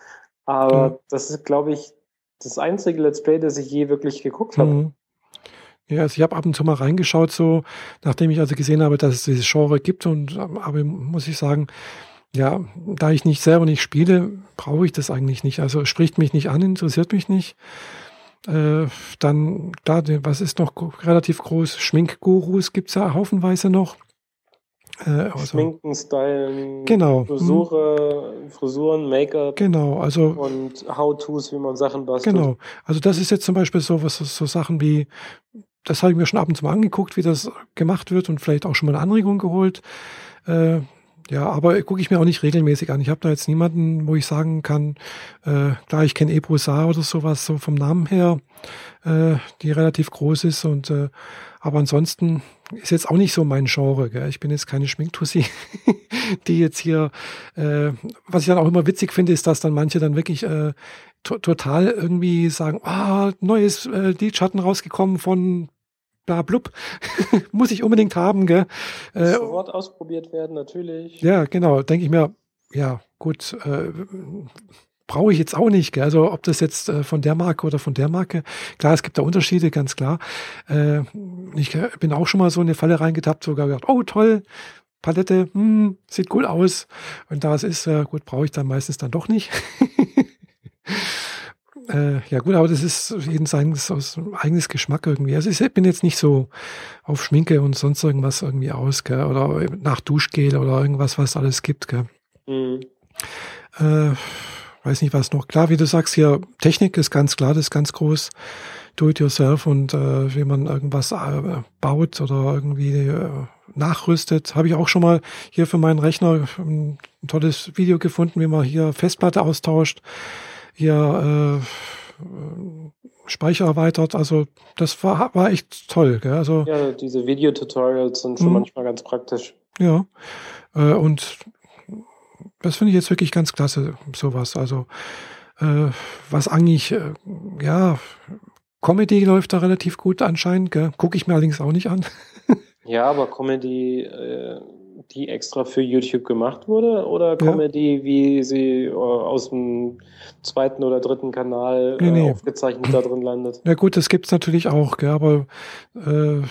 Aber mhm. das ist, glaube ich, das einzige Let's Play, das ich je wirklich geguckt habe. Mhm. Ja, also ich habe ab und zu mal reingeschaut, so nachdem ich also gesehen habe, dass es dieses Genre gibt. Und aber muss ich sagen, ja, da ich nicht selber nicht spiele, brauche ich das eigentlich nicht. Also spricht mich nicht an, interessiert mich nicht. Äh, dann, da, was ist noch relativ groß? Schminkgurus gibt es ja haufenweise noch. Äh, also, Schminken, Stylen, genau. Frisure, hm. Frisuren, Make-up. Genau, also. Und How-Tos, wie man Sachen bastelt. Genau. Also das ist jetzt zum Beispiel so, was, so Sachen wie, das habe ich mir schon ab und zu mal angeguckt, wie das gemacht wird und vielleicht auch schon mal eine Anregung geholt. Äh, ja, aber gucke ich mir auch nicht regelmäßig an. Ich habe da jetzt niemanden, wo ich sagen kann, äh, klar, ich kenne Ebro Saar oder sowas, so vom Namen her, äh, die relativ groß ist. Und äh, aber ansonsten ist jetzt auch nicht so mein Genre. Gell? Ich bin jetzt keine Schminktussi, die jetzt hier, äh, was ich dann auch immer witzig finde, ist, dass dann manche dann wirklich äh, to total irgendwie sagen, ah, neues äh, Lidschatten rausgekommen von bla blub, muss ich unbedingt haben, gell? Äh, Sofort ausprobiert werden, natürlich. Ja, genau, denke ich mir, ja, gut, äh, brauche ich jetzt auch nicht, gell? Also ob das jetzt äh, von der Marke oder von der Marke, klar, es gibt da Unterschiede, ganz klar. Äh, ich bin auch schon mal so in eine Falle reingetappt, sogar gedacht, oh toll, Palette, hm, sieht cool aus. Und da es ist, äh, gut, brauche ich dann meistens dann doch nicht. Äh, ja gut, aber das ist jeden aus eigenes Geschmack irgendwie. Also ich bin jetzt nicht so auf Schminke und sonst irgendwas irgendwie aus, gell? oder nach Duschgel oder irgendwas, was es alles gibt. Gell? Mhm. Äh, weiß nicht was noch. Klar, wie du sagst hier, Technik ist ganz klar, das ist ganz groß. Do it yourself und äh, wie man irgendwas äh, baut oder irgendwie äh, nachrüstet. Habe ich auch schon mal hier für meinen Rechner ein tolles Video gefunden, wie man hier Festplatte austauscht hier äh, Speicher erweitert. Also das war, war echt toll. Gell? Also, ja, diese Videotutorials sind schon mh. manchmal ganz praktisch. Ja, äh, und das finde ich jetzt wirklich ganz klasse, sowas. Also äh, was eigentlich, äh, ja, Comedy läuft da relativ gut anscheinend. Gucke ich mir allerdings auch nicht an. ja, aber Comedy äh, die extra für YouTube gemacht wurde oder Comedy, ja. wie sie äh, aus dem zweiten oder dritten Kanal nee, nee. aufgezeichnet da drin landet? Ja gut, das gibt es natürlich auch, gell, aber äh,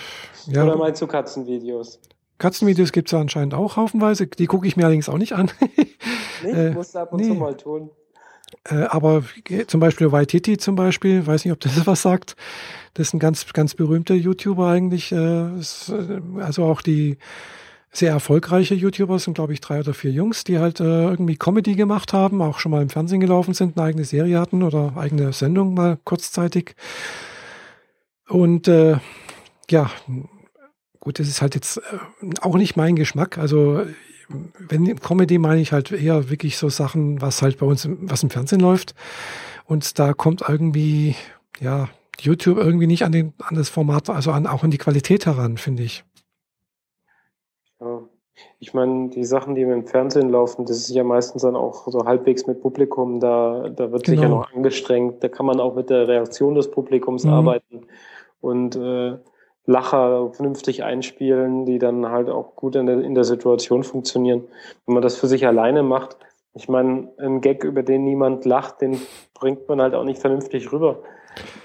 ja. Oder meinst du Katzenvideos? Katzenvideos gibt es ja anscheinend auch haufenweise. Die gucke ich mir allerdings auch nicht an. nicht? Äh, Musst du ab und nee. zu mal tun. Äh, aber zum Beispiel Waititi zum Beispiel, weiß nicht, ob das was sagt. Das ist ein ganz, ganz berühmter YouTuber eigentlich. Äh, ist, äh, also auch die sehr erfolgreiche YouTuber sind, glaube ich, drei oder vier Jungs, die halt äh, irgendwie Comedy gemacht haben, auch schon mal im Fernsehen gelaufen sind, eine eigene Serie hatten oder eigene Sendung mal kurzzeitig. Und äh, ja, gut, das ist halt jetzt äh, auch nicht mein Geschmack. Also wenn Comedy meine ich halt eher wirklich so Sachen, was halt bei uns, was im Fernsehen läuft. Und da kommt irgendwie, ja, YouTube irgendwie nicht an den, an das Format, also an, auch an die Qualität heran, finde ich. Ja. Ich meine, die Sachen, die im Fernsehen laufen, das ist ja meistens dann auch so halbwegs mit Publikum, da, da wird genau. sich ja noch angestrengt, da kann man auch mit der Reaktion des Publikums mhm. arbeiten und äh, Lacher vernünftig einspielen, die dann halt auch gut in der, in der Situation funktionieren. Wenn man das für sich alleine macht, ich meine, ein Gag, über den niemand lacht, den bringt man halt auch nicht vernünftig rüber.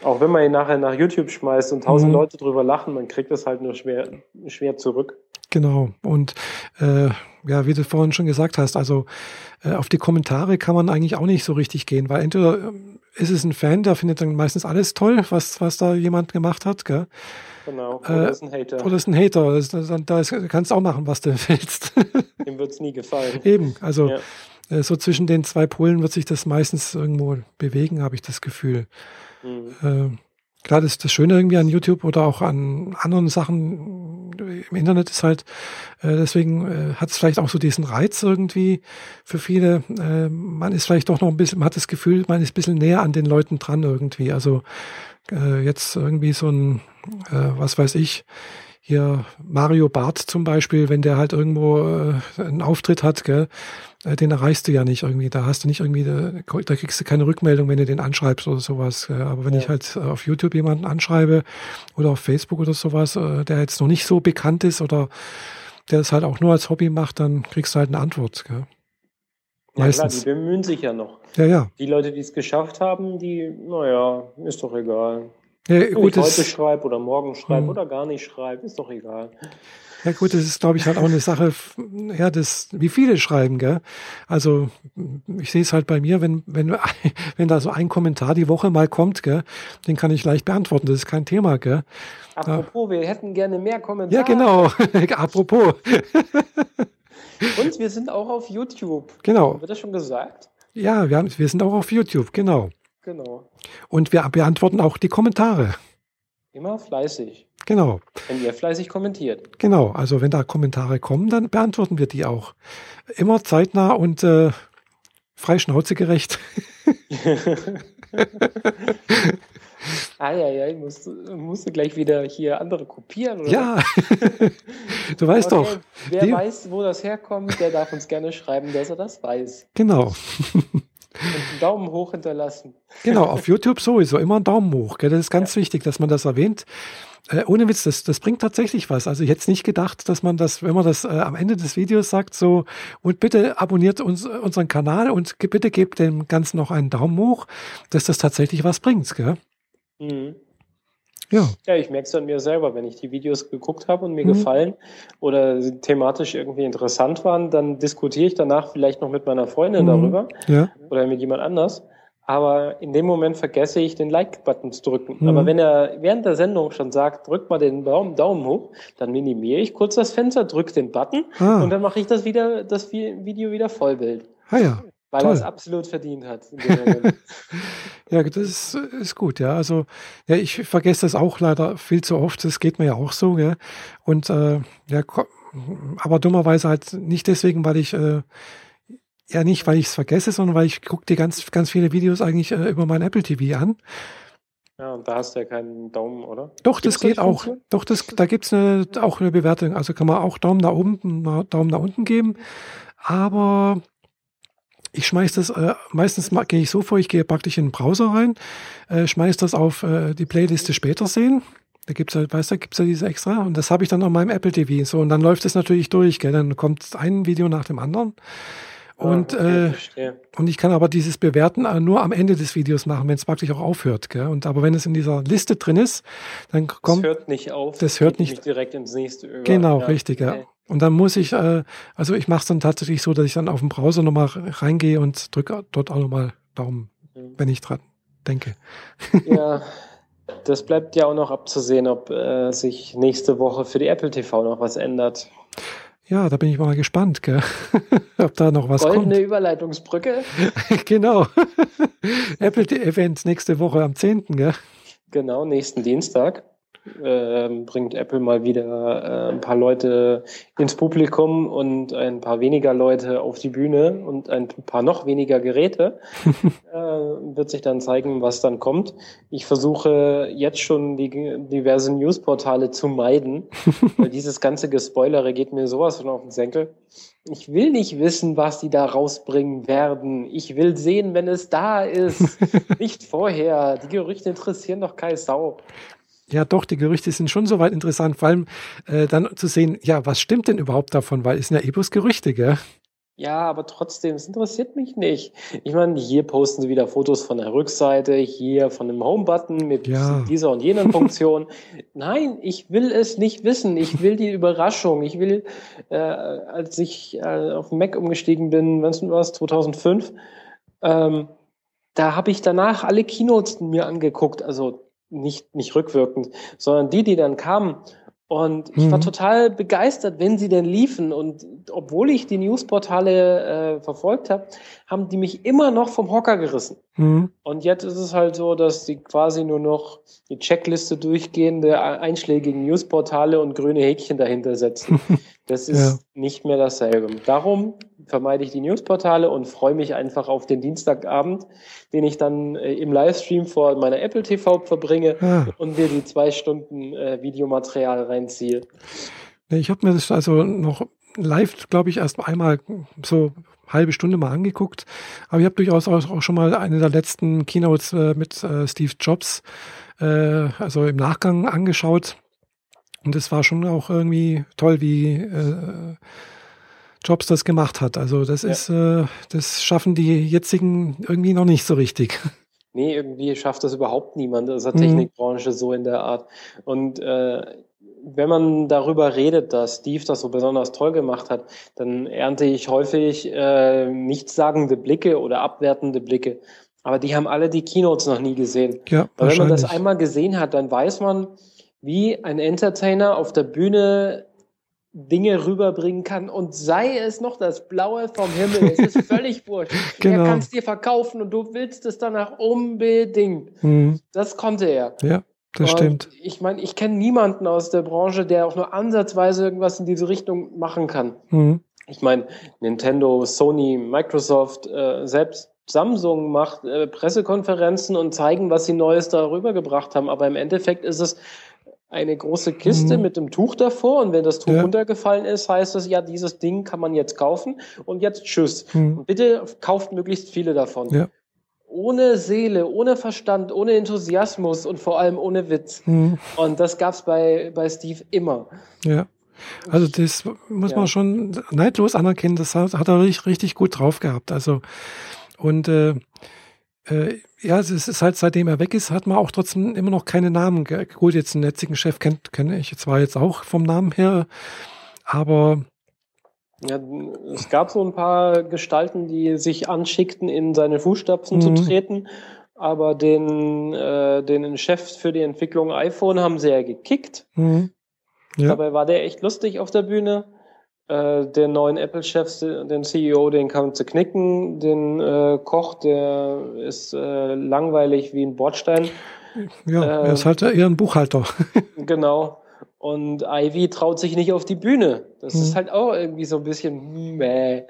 Auch wenn man ihn nachher nach YouTube schmeißt und tausend mhm. Leute drüber lachen, man kriegt das halt nur schwer, schwer zurück. Genau. Und äh, ja, wie du vorhin schon gesagt hast, also äh, auf die Kommentare kann man eigentlich auch nicht so richtig gehen, weil entweder äh, ist es ein Fan, der findet dann meistens alles toll, was, was da jemand gemacht hat, gell? Genau. Oder äh, ist ein Hater. Oder ist ein Hater. Das, das, das kannst du auch machen, was du willst. Dem wird es nie gefallen. Eben, also ja. Äh, so zwischen den zwei Polen wird sich das meistens irgendwo bewegen, habe ich das Gefühl. Mhm. Klar, das, das Schöne irgendwie an YouTube oder auch an anderen Sachen im Internet ist halt, äh, deswegen äh, hat es vielleicht auch so diesen Reiz irgendwie für viele. Äh, man ist vielleicht doch noch ein bisschen, man hat das Gefühl, man ist ein bisschen näher an den Leuten dran irgendwie. Also äh, jetzt irgendwie so ein, äh, was weiß ich, hier Mario Barth zum Beispiel, wenn der halt irgendwo äh, einen Auftritt hat, gell, den erreichst du ja nicht irgendwie. Da hast du nicht irgendwie, da, kriegst du keine Rückmeldung, wenn du den anschreibst oder sowas. Gell. Aber wenn ja. ich halt äh, auf YouTube jemanden anschreibe oder auf Facebook oder sowas, äh, der jetzt noch nicht so bekannt ist oder der das halt auch nur als Hobby macht, dann kriegst du halt eine Antwort. Gell. Ja klar, die bemühen sich ja noch. Ja, ja. Die Leute, die es geschafft haben, die, naja, ist doch egal. Ja, gut, ich heute schreibe oder morgen schreibe hm. oder gar nicht schreibe, ist doch egal. Ja gut, das ist, glaube ich, halt auch eine Sache, ja, das, wie viele schreiben, gell? Also ich sehe es halt bei mir, wenn, wenn, wenn da so ein Kommentar die Woche mal kommt, gell, den kann ich leicht beantworten, das ist kein Thema, gell? Apropos, ja. wir hätten gerne mehr Kommentare. Ja, genau. Apropos. Und wir sind auch auf YouTube. Genau. Wird das schon gesagt? Ja, wir, haben, wir sind auch auf YouTube, genau. Genau. Und wir beantworten auch die Kommentare. Immer fleißig. Genau. Wenn ihr fleißig kommentiert. Genau, also wenn da Kommentare kommen, dann beantworten wir die auch. Immer zeitnah und äh, frei schnauzegerecht. ah ja, ja, ich musste, musste gleich wieder hier andere kopieren. Oder? Ja, du weißt okay. doch. Wer die... weiß, wo das herkommt, der darf uns gerne schreiben, dass er das weiß. Genau. Und einen Daumen hoch hinterlassen. Genau, auf YouTube sowieso immer einen Daumen hoch. Gell? Das ist ganz ja. wichtig, dass man das erwähnt. Äh, ohne Witz, das, das bringt tatsächlich was. Also ich hätte nicht gedacht, dass man das, wenn man das äh, am Ende des Videos sagt, so, und bitte abonniert uns, unseren Kanal und bitte gebt dem Ganzen noch einen Daumen hoch, dass das tatsächlich was bringt. Gell? Mhm. Ja. ja, ich merke es an mir selber, wenn ich die Videos geguckt habe und mir mhm. gefallen oder thematisch irgendwie interessant waren, dann diskutiere ich danach vielleicht noch mit meiner Freundin mhm. darüber ja. oder mit jemand anders. Aber in dem Moment vergesse ich, den Like-Button zu drücken. Mhm. Aber wenn er während der Sendung schon sagt, drück mal den Daumen, Daumen hoch, dann minimiere ich kurz das Fenster, drück den Button ah. und dann mache ich das wieder, das Video wieder Vollbild. Ah ja. Weil er es absolut verdient hat. ja, das ist, ist, gut, ja. Also, ja, ich vergesse das auch leider viel zu oft. Das geht mir ja auch so, ja. Und äh, ja, aber dummerweise halt nicht deswegen, weil ich äh, ja nicht, weil ich es vergesse, sondern weil ich gucke dir ganz, ganz viele Videos eigentlich äh, über mein Apple TV an. Ja, und da hast du ja keinen Daumen, oder? Doch, gibt's das geht auch. Doch, das, da gibt's eine, auch eine Bewertung. Also kann man auch Daumen nach oben, Daumen nach unten geben. Aber ich schmeiß das, äh, meistens gehe ich so vor, ich gehe praktisch in den Browser rein, äh, schmeiß das auf äh, die Playliste später sehen. Da gibt's halt, weißt du, gibt's ja diese extra. Und das habe ich dann auf meinem Apple TV. So, und dann läuft es natürlich durch, gell? Dann kommt ein Video nach dem anderen. Ah, und, okay, äh, und ich kann aber dieses Bewerten äh, nur am Ende des Videos machen, wenn es praktisch auch aufhört. Gell? Und aber wenn es in dieser Liste drin ist, dann kommt. Das hört nicht auf. Das hört nicht, nicht direkt ins nächste über. Genau, ja, richtig, okay. ja. Und dann muss ich, äh, also ich mache es dann tatsächlich so, dass ich dann auf den Browser nochmal reingehe und drücke dort auch nochmal Daumen, mhm. wenn ich dran denke. Ja, das bleibt ja auch noch abzusehen, ob äh, sich nächste Woche für die Apple TV noch was ändert. Ja, da bin ich mal gespannt, gell? ob da noch was Goldene kommt. Goldene Überleitungsbrücke. genau. Apple Event nächste Woche am 10., gell? Genau, nächsten Dienstag. Äh, bringt Apple mal wieder äh, ein paar Leute ins Publikum und ein paar weniger Leute auf die Bühne und ein paar noch weniger Geräte. äh, wird sich dann zeigen, was dann kommt. Ich versuche jetzt schon die diverse Newsportale zu meiden, weil dieses ganze Gespoilere geht mir sowas von auf den Senkel. Ich will nicht wissen, was die da rausbringen werden. Ich will sehen, wenn es da ist. nicht vorher. Die Gerüchte interessieren doch keine Sau. Ja, doch, die Gerüchte sind schon soweit interessant, vor allem äh, dann zu sehen, ja, was stimmt denn überhaupt davon, weil es sind ja eh bloß Gerüchte, gell? Ja, aber trotzdem, es interessiert mich nicht. Ich meine, hier posten sie wieder Fotos von der Rückseite, hier von dem Home-Button mit ja. dieser und jener Funktion. Nein, ich will es nicht wissen. Ich will die Überraschung. Ich will, äh, als ich äh, auf Mac umgestiegen bin, wenn es was, 2005, ähm, da habe ich danach alle Keynotes mir angeguckt. Also nicht, nicht rückwirkend, sondern die, die dann kamen. Und ich mhm. war total begeistert, wenn sie denn liefen. Und obwohl ich die Newsportale äh, verfolgt habe, haben die mich immer noch vom Hocker gerissen. Mhm. Und jetzt ist es halt so, dass die quasi nur noch die Checkliste durchgehende einschlägigen Newsportale und grüne Häkchen dahinter setzen. Das ist ja. nicht mehr dasselbe. Darum vermeide ich die Newsportale und freue mich einfach auf den Dienstagabend, den ich dann äh, im Livestream vor meiner Apple TV verbringe ah. und mir die zwei Stunden äh, Videomaterial reinziehe. Ich habe mir das also noch live, glaube ich, erst einmal so halbe Stunde mal angeguckt. Aber ich habe durchaus auch schon mal eine der letzten Keynotes äh, mit äh, Steve Jobs, äh, also im Nachgang angeschaut. Und es war schon auch irgendwie toll, wie äh, Jobs das gemacht hat. Also das ja. ist, äh, das schaffen die jetzigen irgendwie noch nicht so richtig. Nee, irgendwie schafft das überhaupt niemand aus der mhm. Technikbranche so in der Art. Und äh, wenn man darüber redet, dass Steve das so besonders toll gemacht hat, dann ernte ich häufig äh, nichtssagende Blicke oder abwertende Blicke. Aber die haben alle die Keynotes noch nie gesehen. Ja, Weil wenn man das einmal gesehen hat, dann weiß man, wie ein Entertainer auf der Bühne Dinge rüberbringen kann und sei es noch das Blaue vom Himmel, es ist völlig wurscht. genau. Er kann es dir verkaufen und du willst es danach unbedingt. Mhm. Das konnte er. Ja, das und stimmt. Ich meine, ich kenne niemanden aus der Branche, der auch nur ansatzweise irgendwas in diese Richtung machen kann. Mhm. Ich meine, Nintendo, Sony, Microsoft, äh, selbst Samsung macht äh, Pressekonferenzen und zeigen, was sie Neues darüber gebracht haben. Aber im Endeffekt ist es eine große Kiste mhm. mit dem Tuch davor und wenn das Tuch ja. runtergefallen ist, heißt es ja, dieses Ding kann man jetzt kaufen und jetzt tschüss. Mhm. Und bitte kauft möglichst viele davon. Ja. Ohne Seele, ohne Verstand, ohne Enthusiasmus und vor allem ohne Witz. Mhm. Und das gab's bei, bei Steve immer. Ja. Also das muss ja. man schon neidlos anerkennen, das hat, hat er richtig, richtig gut drauf gehabt. Also und äh, äh, ja, es ist halt, seitdem er weg ist, hat man auch trotzdem immer noch keine Namen. Gut, jetzt einen jetzigen Chef kennt, kenne ich zwar jetzt auch vom Namen her, aber ja, es gab so ein paar Gestalten, die sich anschickten, in seine Fußstapfen mhm. zu treten, aber den, äh, den Chef für die Entwicklung iPhone haben sie ja gekickt. Mhm. Ja. Dabei war der echt lustig auf der Bühne äh, den neuen Apple-Chef, den CEO, den kann zu knicken. Den äh, Koch, der ist äh, langweilig wie ein Bordstein. Ja, er ist halt eher ein Buchhalter. genau. Und Ivy traut sich nicht auf die Bühne. Das hm. ist halt auch irgendwie so ein bisschen, meh.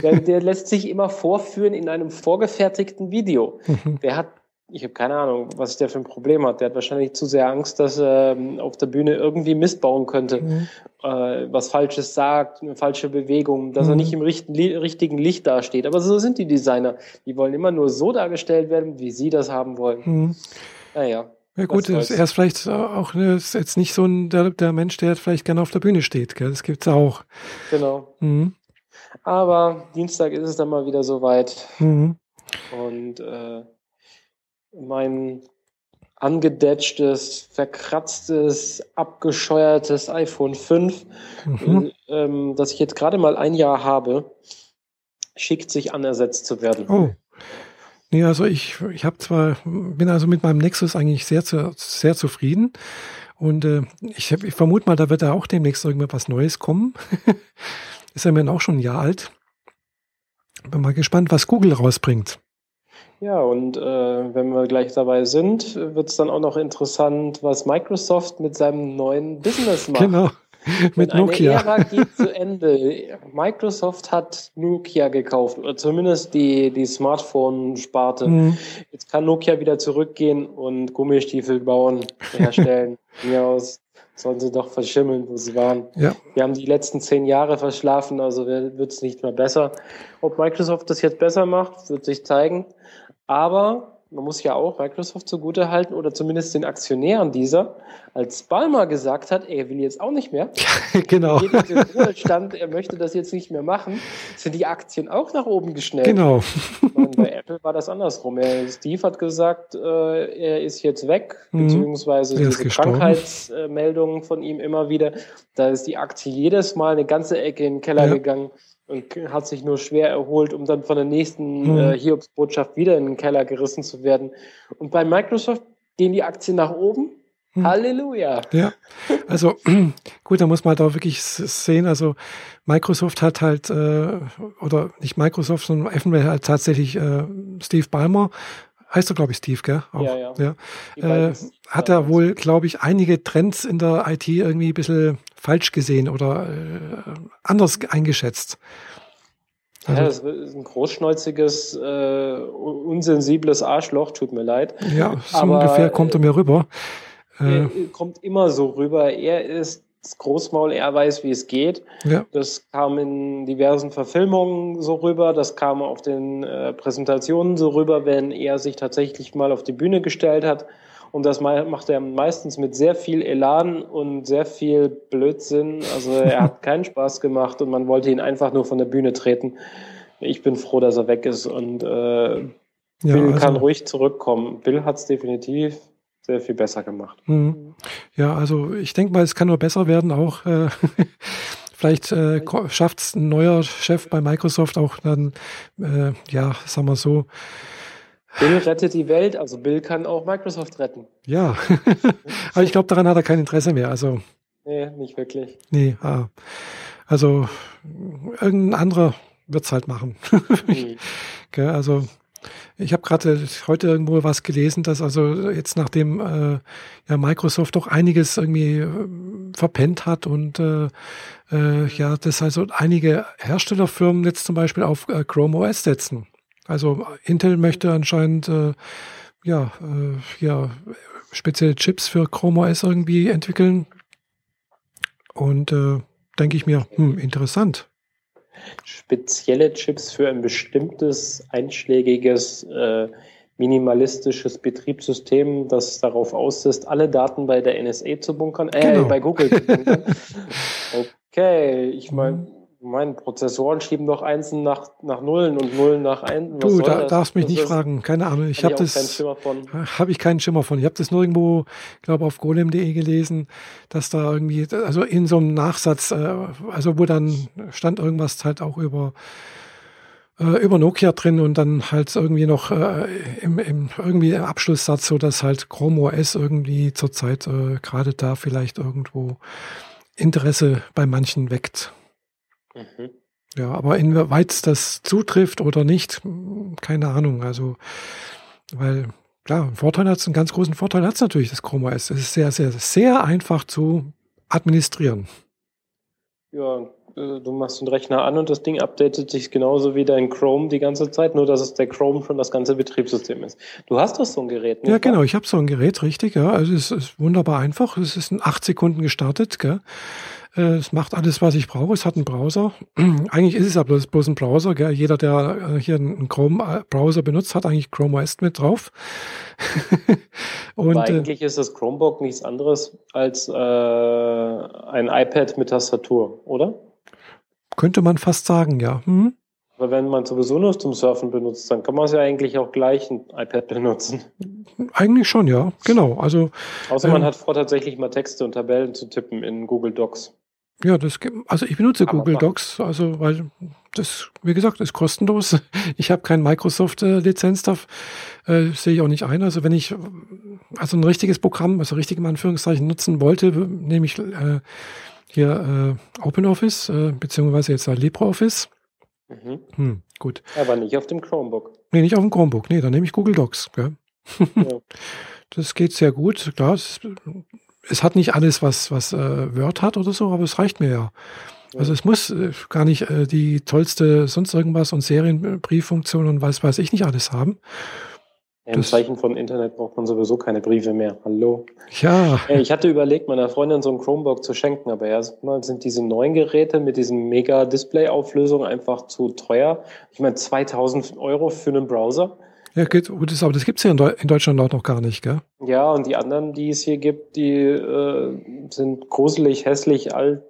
Der, der lässt sich immer vorführen in einem vorgefertigten Video. Mhm. Der hat ich habe keine Ahnung, was der für ein Problem hat. Der hat wahrscheinlich zu sehr Angst, dass er ähm, auf der Bühne irgendwie Mist bauen könnte, mhm. äh, was Falsches sagt, eine falsche Bewegung, dass mhm. er nicht im richten, richtigen Licht dasteht. Aber so sind die Designer. Die wollen immer nur so dargestellt werden, wie sie das haben wollen. Mhm. Naja. Ja gut, er ist vielleicht auch ne, ist jetzt nicht so ein, der, der Mensch, der vielleicht gerne auf der Bühne steht. Gell? Das gibt's auch. Genau. Mhm. Aber Dienstag ist es dann mal wieder soweit. Mhm. Und äh, mein angedetschtes, verkratztes, abgescheuertes iPhone 5, mhm. ähm, das ich jetzt gerade mal ein Jahr habe, schickt sich an, ersetzt zu werden. Oh. Nee, also ich, ich habe zwar, bin also mit meinem Nexus eigentlich sehr, sehr zufrieden. Und äh, ich, ich vermute mal, da wird ja auch demnächst irgendwas Neues kommen. Ist ja immerhin auch schon ein Jahr alt. Bin mal gespannt, was Google rausbringt. Ja, und äh, wenn wir gleich dabei sind, wird es dann auch noch interessant, was Microsoft mit seinem neuen Business macht. Genau. mit Eine Nokia. Ära geht zu Ende. Microsoft hat Nokia gekauft, oder zumindest die, die Smartphone-Sparte. Mhm. Jetzt kann Nokia wieder zurückgehen und Gummistiefel bauen, herstellen. Mir aus sollen sie doch verschimmeln, wo sie waren. Ja. Wir haben die letzten zehn Jahre verschlafen, also wird es nicht mehr besser. Ob Microsoft das jetzt besser macht, wird sich zeigen. Aber man muss ja auch Microsoft zugute halten oder zumindest den Aktionären dieser, als Balmer gesagt hat, er will jetzt auch nicht mehr. genau. Ruhestand, er möchte das jetzt nicht mehr machen, sind die Aktien auch nach oben geschnellt. Genau. Und bei Apple war das andersrum. Er, Steve hat gesagt, äh, er ist jetzt weg, Mhm. beziehungsweise diese gestorben. Krankheitsmeldungen von ihm immer wieder. Da ist die Aktie jedes Mal eine ganze Ecke in den Keller Ja. gegangen und hat sich nur schwer erholt, um dann von der nächsten Mhm. äh, Hiobsbotschaft wieder in den Keller gerissen zu werden. Und bei Microsoft gehen die Aktien nach oben. Mhm. Halleluja. Ja, also gut, da muss man halt auch wirklich sehen. Also Microsoft hat halt, äh, oder nicht Microsoft, sondern Evenwell hat tatsächlich äh, Steve Ballmer, heißt er glaube ich Steve, gell? Auch, Ja, ja. ja. Äh, hat er wohl, glaube ich, einige Trends in der IT irgendwie ein bisschen falsch gesehen oder äh, anders eingeschätzt. Ja, Also, das ist ein großschnäuziges, äh, unsensibles Arschloch, tut mir leid. ja, so aber, ungefähr kommt er mir rüber. Äh, Er kommt immer so rüber. Er ist Großmaul, er weiß, wie es geht. ja, Das kam in diversen Verfilmungen so rüber, das kam auf den äh, Präsentationen so rüber, wenn er sich tatsächlich mal auf die Bühne gestellt hat. Und das macht er meistens mit sehr viel Elan und sehr viel Blödsinn. Also er hat keinen Spaß gemacht und man wollte ihn einfach nur von der Bühne treten. Ich bin froh, dass er weg ist und äh, ja, Bill kann also, ruhig zurückkommen. Bill hat es definitiv sehr viel besser gemacht. Mhm. Ja, also ich denke mal, es kann nur besser werden. Auch äh, vielleicht äh, schafft es ein neuer Chef bei Microsoft auch dann, äh, ja, sagen wir so, Bill rettet die Welt, also Bill kann auch Microsoft retten. ja. Aber ich glaube, daran hat er kein Interesse mehr. Also, Nee, nicht wirklich. nee, ah. also irgendein anderer wird's halt machen. Hm. Gell, also ich habe gerade heute irgendwo was gelesen, dass also jetzt nachdem äh, ja Microsoft doch einiges irgendwie äh, verpennt hat und äh, äh, ja, dass also einige Herstellerfirmen jetzt zum Beispiel auf äh, Chrome OS setzen. Also Intel möchte anscheinend äh, ja, äh, ja spezielle Chips für Chrome OS irgendwie entwickeln. Und äh, denke ich mir, hm, interessant. Spezielle Chips für ein bestimmtes einschlägiges, äh, minimalistisches Betriebssystem, das darauf aus ist, alle Daten bei der NSA zu bunkern, äh, Genau. bei Google zu bunkern. Okay, ich meine, meine Prozessoren schieben doch Einsen nach, nach Nullen und Nullen nach Einsen. Was Du, da das? darfst mich Das nicht fragen, keine Ahnung. Ich hab habe das, Schimmer von. habe ich keinen Schimmer von. Ich habe das nur irgendwo, glaube auf golem.de gelesen, dass da irgendwie, also in so einem Nachsatz, äh, also wo dann stand irgendwas halt auch über äh, über Nokia drin und dann halt irgendwie noch äh, im, im irgendwie im Abschlusssatz so, dass halt Chrome OS irgendwie zurzeit äh, gerade da vielleicht irgendwo Interesse bei manchen weckt. Mhm. Ja, aber inwieweit das zutrifft oder nicht, keine Ahnung. Also, weil, klar, einen Vorteil hat's, einen ganz großen Vorteil hat's natürlich, das Chrome OS. Es ist sehr, sehr, sehr einfach zu administrieren. Ja, äh, du machst den Rechner an und das Ding updatet sich genauso wie dein Chrome die ganze Zeit, nur dass es der Chrome schon das ganze Betriebssystem ist. Du hast doch so ein Gerät, nicht Ja, genau. Ich habe so ein Gerät, richtig. Ja, also es ist wunderbar einfach. Es ist in acht Sekunden gestartet. Gell? Äh, Es macht alles, was ich brauche. Es hat einen Browser. eigentlich ist es ja bloß, bloß ein Browser. Gell? Jeder, der äh, hier einen Chrome-Browser benutzt, hat eigentlich Chrome OS mit drauf. Und Aber äh, eigentlich ist das Chromebook nichts anderes als äh, ein iPad mit Tastatur, oder? könnte man fast sagen, ja. Hm? Aber wenn man sowieso nur zum Surfen benutzt, dann kann man es ja eigentlich auch gleich ein iPad benutzen. Eigentlich schon, ja. Genau. Also Außer man Ähm. hat vor, tatsächlich mal Texte und Tabellen zu tippen in Google Docs. Ja, das, also ich benutze Aber Google? Docs, also weil das, wie gesagt, ist kostenlos. Ich habe kein Microsoft-Lizenz, da äh, sehe ich auch nicht ein. Also wenn ich also ein richtiges Programm, also richtig im Anführungszeichen nutzen wollte, nehme ich äh, hier äh, OpenOffice, äh, beziehungsweise jetzt halt LibreOffice. Mhm. Hm. gut. Aber nicht auf dem Chromebook. Nee, nicht auf dem Chromebook. Nee, dann nehme ich Google Docs. Gell? Ja. Das geht sehr gut. Klar, es, es hat nicht alles, was, was äh, Word hat oder so, aber es reicht mir ja. Also es muss äh, gar nicht äh, die tollste sonst irgendwas und Serienbrieffunktion und was weiß ich nicht alles haben. Im Zeichen von Internet braucht man sowieso keine Briefe mehr. Hallo. Ja. Ich hatte überlegt, meiner Freundin so ein Chromebook zu schenken, aber erstmal sind diese neuen Geräte mit diesen mega Display-Auflösungen einfach zu teuer. Ich meine, 2000 Euro für einen Browser. Ja, gut, aber das gibt's ja in, Deutschland auch noch gar nicht, gell? Ja, und die anderen, die es hier gibt, die äh, sind gruselig, hässlich, alt.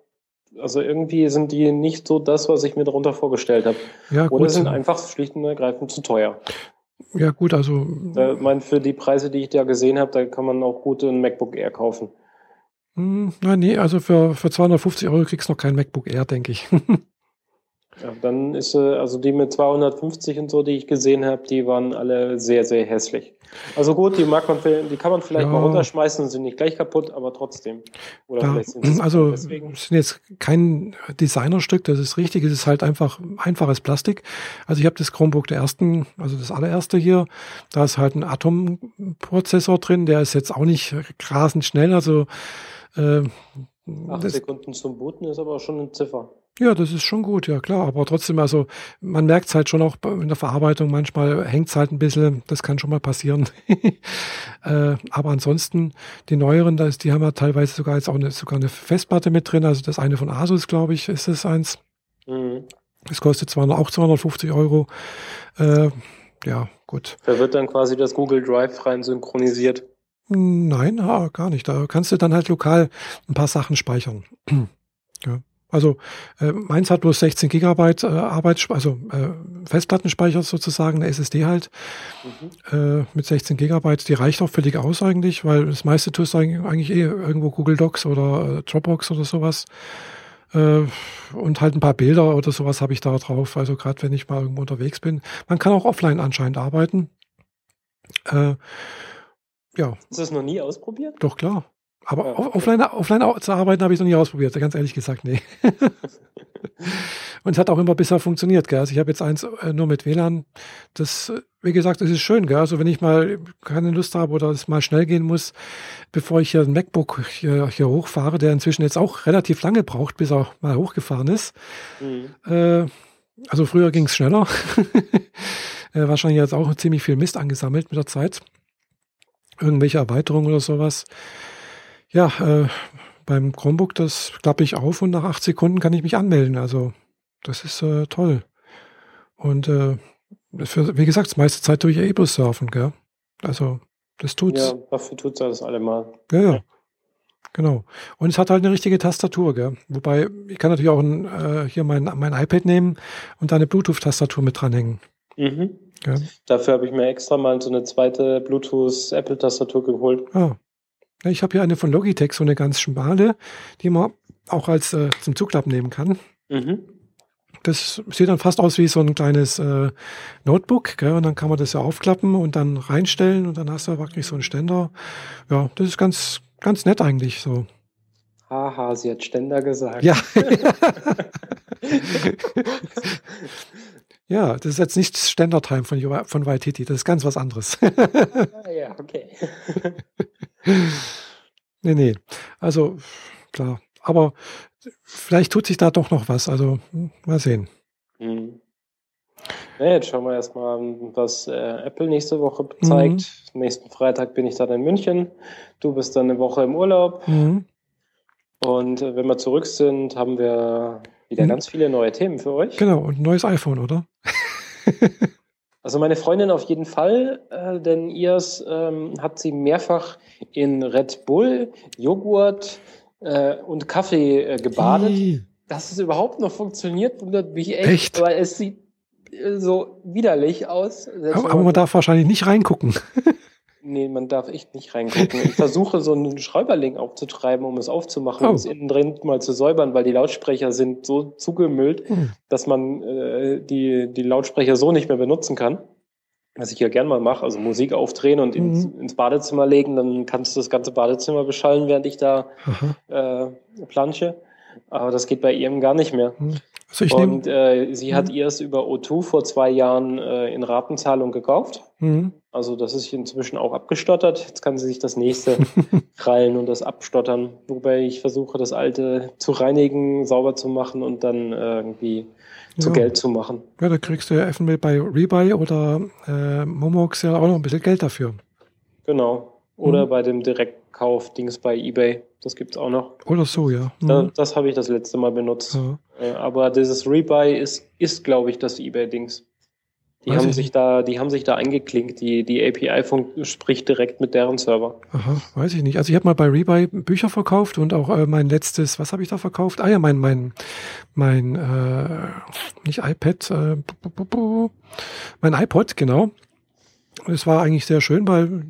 Also irgendwie sind die nicht so das, was ich mir darunter vorgestellt habe. Ja, Oder gut. sind einfach schlicht und ergreifend zu teuer. Ja, gut, also. Ich meine, für die Preise, die ich da gesehen habe, da kann man auch gut ein MacBook Air kaufen. Hm, nein, nee, also für, für 250 Euro kriegst du noch kein MacBook Air, denke ich. Ja, dann ist äh, also die mit 250 und so, die ich gesehen habe, die waren alle sehr, sehr hässlich. Also gut, die mag man, die kann man vielleicht ja. mal runterschmeißen und sind nicht gleich kaputt, aber trotzdem. Oder da, sind also deswegen. sind jetzt kein Designerstück, das ist richtig, es ist halt einfach einfaches Plastik. Also ich habe das Chromebook der ersten, also das allererste hier, da ist halt ein Atom-Prozessor drin, der ist jetzt auch nicht rasend schnell, also äh, Acht Sekunden zum Booten ist aber schon eine Ziffer. Ja, das ist schon gut, ja klar. Aber trotzdem, also man merkt es halt schon auch in der Verarbeitung, manchmal hängt es halt ein bisschen, das kann schon mal passieren. äh, aber ansonsten, die neueren, da ist, die haben ja teilweise sogar jetzt auch eine, sogar eine Festplatte mit drin. Also das eine von Asus, glaube ich, ist das eins. Mhm. Das kostet zwar auch 250 Euro. Äh, ja, gut. Da wird dann quasi das Google Drive rein synchronisiert. Nein, gar nicht. Da kannst du dann halt lokal ein paar Sachen speichern. ja. Also äh, meins hat bloß 16 Gigabyte äh, Arbeit, also äh, Festplattenspeicher sozusagen, eine SSD halt mhm. äh, mit 16 Gigabyte. Die reicht auch völlig aus eigentlich, weil das meiste tust du eigentlich eh irgendwo Google Docs oder äh, Dropbox oder sowas. Äh, und halt ein paar Bilder oder sowas habe ich da drauf. Also gerade wenn ich mal irgendwo unterwegs bin. Man kann auch offline anscheinend arbeiten. Äh, ja. Hast du das noch nie ausprobiert? Doch, klar. Aber offline, offline zu arbeiten habe ich noch nie ausprobiert, ganz ehrlich gesagt, nee. und es hat auch immer besser funktioniert, gell? Also ich habe jetzt eins äh, nur mit WLAN. Das, wie gesagt, das ist schön, gell? Also wenn ich mal keine Lust habe oder es mal schnell gehen muss, bevor ich hier ein MacBook hier, hier hochfahre, der inzwischen jetzt auch relativ lange braucht, bis er mal hochgefahren ist. Mhm. Äh, also früher ging es schneller. äh, wahrscheinlich jetzt auch ziemlich viel Mist angesammelt mit der Zeit. Irgendwelche Erweiterungen oder sowas. Ja, äh, beim Chromebook, das klappe ich auf und nach acht Sekunden kann ich mich anmelden. Also das ist äh, toll. Und äh, für, wie gesagt, das meiste Zeit tue ich eh bloß surfen, gell? Also das tut's. Ja, dafür tut's alles allemal. Ja, ja. Genau. Und es hat halt eine richtige Tastatur, gell? Wobei, ich kann natürlich auch ein, äh, hier mein, mein iPad nehmen und da eine Bluetooth-Tastatur mit dranhängen. Mhm. Ja. Dafür habe ich mir extra mal so eine zweite Bluetooth-Apple-Tastatur geholt. Ah, ich habe hier eine von Logitech, so eine ganz schmale, die man auch als äh, zum Zuklappen nehmen kann. Mhm. Das sieht dann fast aus wie so ein kleines äh, Notebook, gell? und dann kann man das ja aufklappen und dann reinstellen und dann hast du wirklich so einen Ständer. Ja, das ist ganz, ganz nett eigentlich so. Haha, sie hat Ständer gesagt. Ja. ja, das ist jetzt nicht Ständertime von, von Waititi, das ist ganz was anderes. ah, ja, okay. nee, nee. Also, klar. Aber vielleicht tut sich da doch noch was. Also, mal sehen. Mhm. Ja, jetzt schauen wir erstmal, was äh, Apple nächste Woche zeigt. Mhm. Nächsten Freitag bin ich dann in München. Du bist dann eine Woche im Urlaub. Mhm. Und äh, wenn wir zurück sind, haben wir wieder mhm. ganz viele neue Themen für euch. Genau, und ein neues iPhone, oder? Also meine Freundin auf jeden Fall, äh, denn ihrs ähm, hat sie mehrfach in Red Bull, Joghurt äh, und Kaffee äh, gebadet. Ii. Dass es überhaupt noch funktioniert, wundert mich echt, echt? weil es sieht äh, so widerlich aus. Aber, aber man darf wahrscheinlich nicht reingucken. Nee, man darf echt nicht reingucken. Ich versuche so einen Schräuberling aufzutreiben, um es aufzumachen, oh. um es innen drin mal zu säubern, weil die Lautsprecher sind so zugemüllt, hm. dass man äh, die, die Lautsprecher so nicht mehr benutzen kann. Was ich ja gern mal mache, also Musik aufdrehen und ins, mhm. ins Badezimmer legen, dann kannst du das ganze Badezimmer beschallen, während ich da äh, plansche. Aber das geht bei ihm gar nicht mehr. Also Und äh, sie hat ihr es über O2 vor zwei Jahren äh, in Ratenzahlung gekauft. Mhm. Also das ist inzwischen auch abgestottert. Jetzt kann sie sich das nächste krallen und das abstottern. Wobei ich versuche, das alte zu reinigen, sauber zu machen und dann äh, irgendwie zu Ja. Geld zu machen. Ja, da kriegst du ja eventuell bei Rebuy oder äh, Momox ja auch noch ein bisschen Geld dafür. Genau. Oder Mhm. bei dem Direktkauf-Dings bei eBay. Das gibt's auch noch. Oder so, ja. Da, Mhm. das habe ich das letzte Mal benutzt. ja. Äh, aber dieses Rebuy ist, ist glaube ich, das eBay-Dings. Die Weiß haben ich sich nicht. da, die haben sich da eingeklinkt. Die, die API spricht direkt mit deren Server. Aha, weiß ich nicht. Also ich habe mal bei Rebuy Bücher verkauft und auch äh, mein letztes, was habe ich da verkauft? Ah ja, mein, mein, mein, äh, nicht iPad, äh, mein iPod, genau. Es war eigentlich sehr schön, weil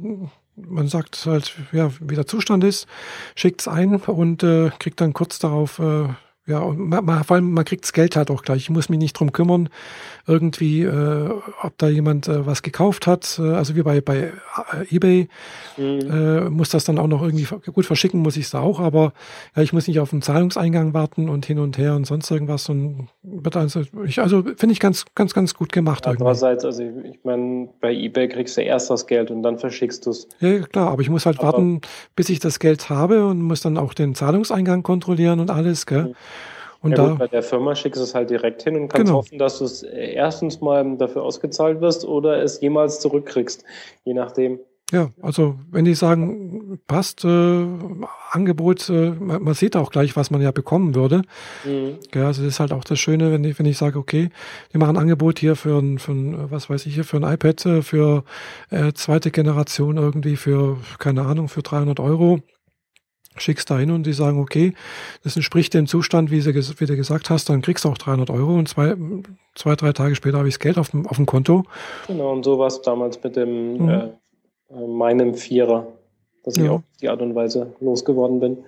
man sagt halt, ja, wie der Zustand ist, schickt's ein und äh, kriegt dann kurz darauf, äh, ja, und man, man, vor allem man kriegt's Geld halt auch gleich. Ich muss mich nicht drum kümmern, irgendwie, äh, ob da jemand äh, was gekauft hat. Äh, also wie bei, bei äh, eBay Mhm. äh, muss das dann auch noch irgendwie, gut verschicken muss ich es auch, aber ja, ich muss nicht auf den Zahlungseingang warten und hin und her und sonst irgendwas und wird also, ich, also finde ich ganz, ganz, ganz gut gemacht irgendwie. Andererseits, also ich meine, bei eBay kriegst du erst das Geld und dann verschickst du es. Ja, ja, klar, aber ich muss halt Aber- warten, bis ich das Geld habe und muss dann auch den Zahlungseingang kontrollieren und alles, gell? Mhm. Und Ja da, gut, bei der Firma schickst du es halt direkt hin und kannst Genau. hoffen, dass du es äh, erstens mal dafür ausgezahlt wirst oder es jemals zurückkriegst. Je nachdem. ja, also wenn die sagen, passt, äh, Angebot, äh, man, man sieht auch gleich, was man ja bekommen würde. Mhm. Ja, also das ist halt auch das Schöne, wenn ich, wenn ich sage, okay, wir machen ein Angebot hier für ein, für ein, äh, was weiß ich hier, für ein iPad, äh, für äh, zweite Generation irgendwie für, keine Ahnung, für 300 Euro. Schickst da hin und die sagen, okay, das entspricht dem Zustand, wie, sie, wie du gesagt hast, dann kriegst du auch 300 Euro und zwei, zwei drei Tage später habe ich das Geld auf dem, auf dem Konto. Genau, und so war es damals mit dem Mhm. äh, äh, meinem Vierer, dass ich Ja. auf die Art und Weise losgeworden bin.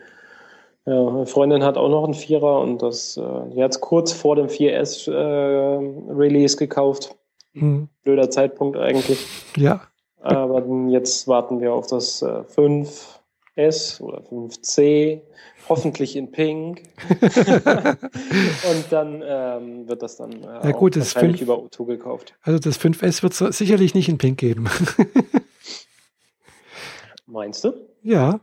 Ja, eine Freundin hat auch noch einen Vierer und das, äh, die hat es kurz vor dem 4S äh, Release gekauft. Hm, Blöder Zeitpunkt eigentlich. ja, Aber jetzt warten wir auf das äh, 5S oder 5C, hoffentlich in Pink. Und dann ähm, wird das dann äh, Ja, gut, das wahrscheinlich 5 über O2 gekauft. also das 5S wird es sicherlich nicht in Pink geben. Meinst du? ja.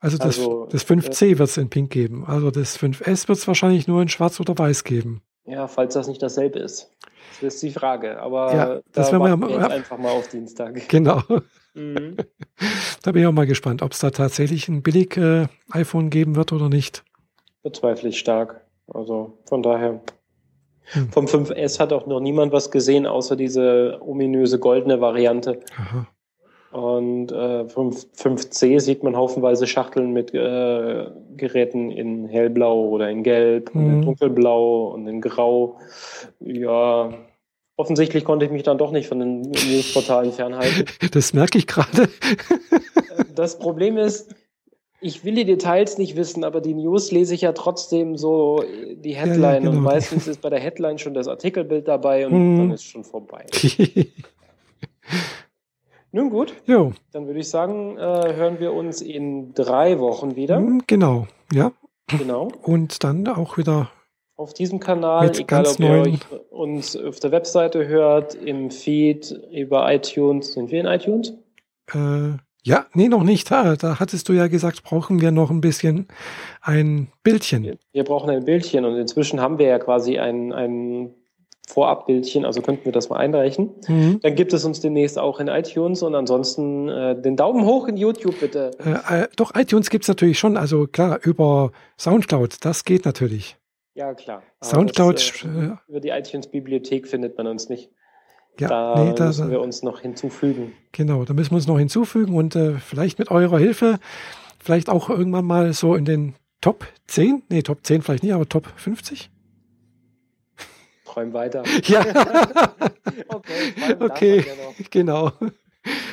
Also das, Also, das 5C wird es in Pink geben. Also das 5S wird es wahrscheinlich nur in Schwarz oder Weiß geben. Ja, falls das nicht dasselbe ist. Das ist die Frage. Aber Ja, da das werden wir wir einfach mal auf Dienstag. Genau. Mhm. Da bin ich auch mal gespannt, ob es da tatsächlich ein billig äh, iPhone geben wird oder nicht. Bezweifle ich stark. Also von daher. Hm. Vom 5S hat auch noch niemand was gesehen, außer diese ominöse goldene Variante. Aha. Und äh, 5, 5C sieht man haufenweise Schachteln mit äh, Geräten in hellblau oder in gelb und in Mhm. dunkelblau und in grau. Ja, offensichtlich konnte ich mich dann doch nicht von den Newsportalen fernhalten. Das merke ich gerade. Das Problem ist, ich will die Details nicht wissen, aber die News lese ich ja trotzdem so äh, die ja, Headline genau. und meistens ist bei der Headline schon das Artikelbild dabei und Mhm. dann ist schon vorbei. Nun gut, jo, dann würde ich sagen, äh, hören wir uns in drei Wochen wieder. hm, genau. Ja. Genau. Und dann auch wieder, Auf diesem Kanal, Mit egal ob ihr euch uns auf der Webseite hört, im Feed, über iTunes. Sind wir in iTunes? äh, ja, nee, noch nicht. Da, da hattest du ja gesagt, brauchen wir noch ein bisschen ein Bildchen. Wir, wir brauchen ein Bildchen und inzwischen haben wir ja quasi ein, ein Vorabbildchen, also könnten wir das mal einreichen. Mhm. Dann gibt es uns demnächst auch in iTunes und ansonsten äh, den Daumen hoch in YouTube bitte. Äh, äh, doch, iTunes gibt's natürlich schon. Also klar, über Soundcloud, das geht natürlich. Ja, klar. Aber Soundcloud, das, äh, äh, über die iTunes-Bibliothek findet man uns nicht. Ja, da nee, da, müssen wir uns noch hinzufügen. genau, da müssen wir uns noch hinzufügen und äh, vielleicht mit eurer Hilfe, vielleicht auch irgendwann mal so in den Top 10, nee, Top 10 vielleicht nicht, aber Top 50? Träum weiter. Ja, Okay, Okay. genau.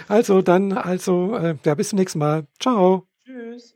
Also dann, also, äh, ja, bis zum nächsten Mal. Ciao. Tschüss.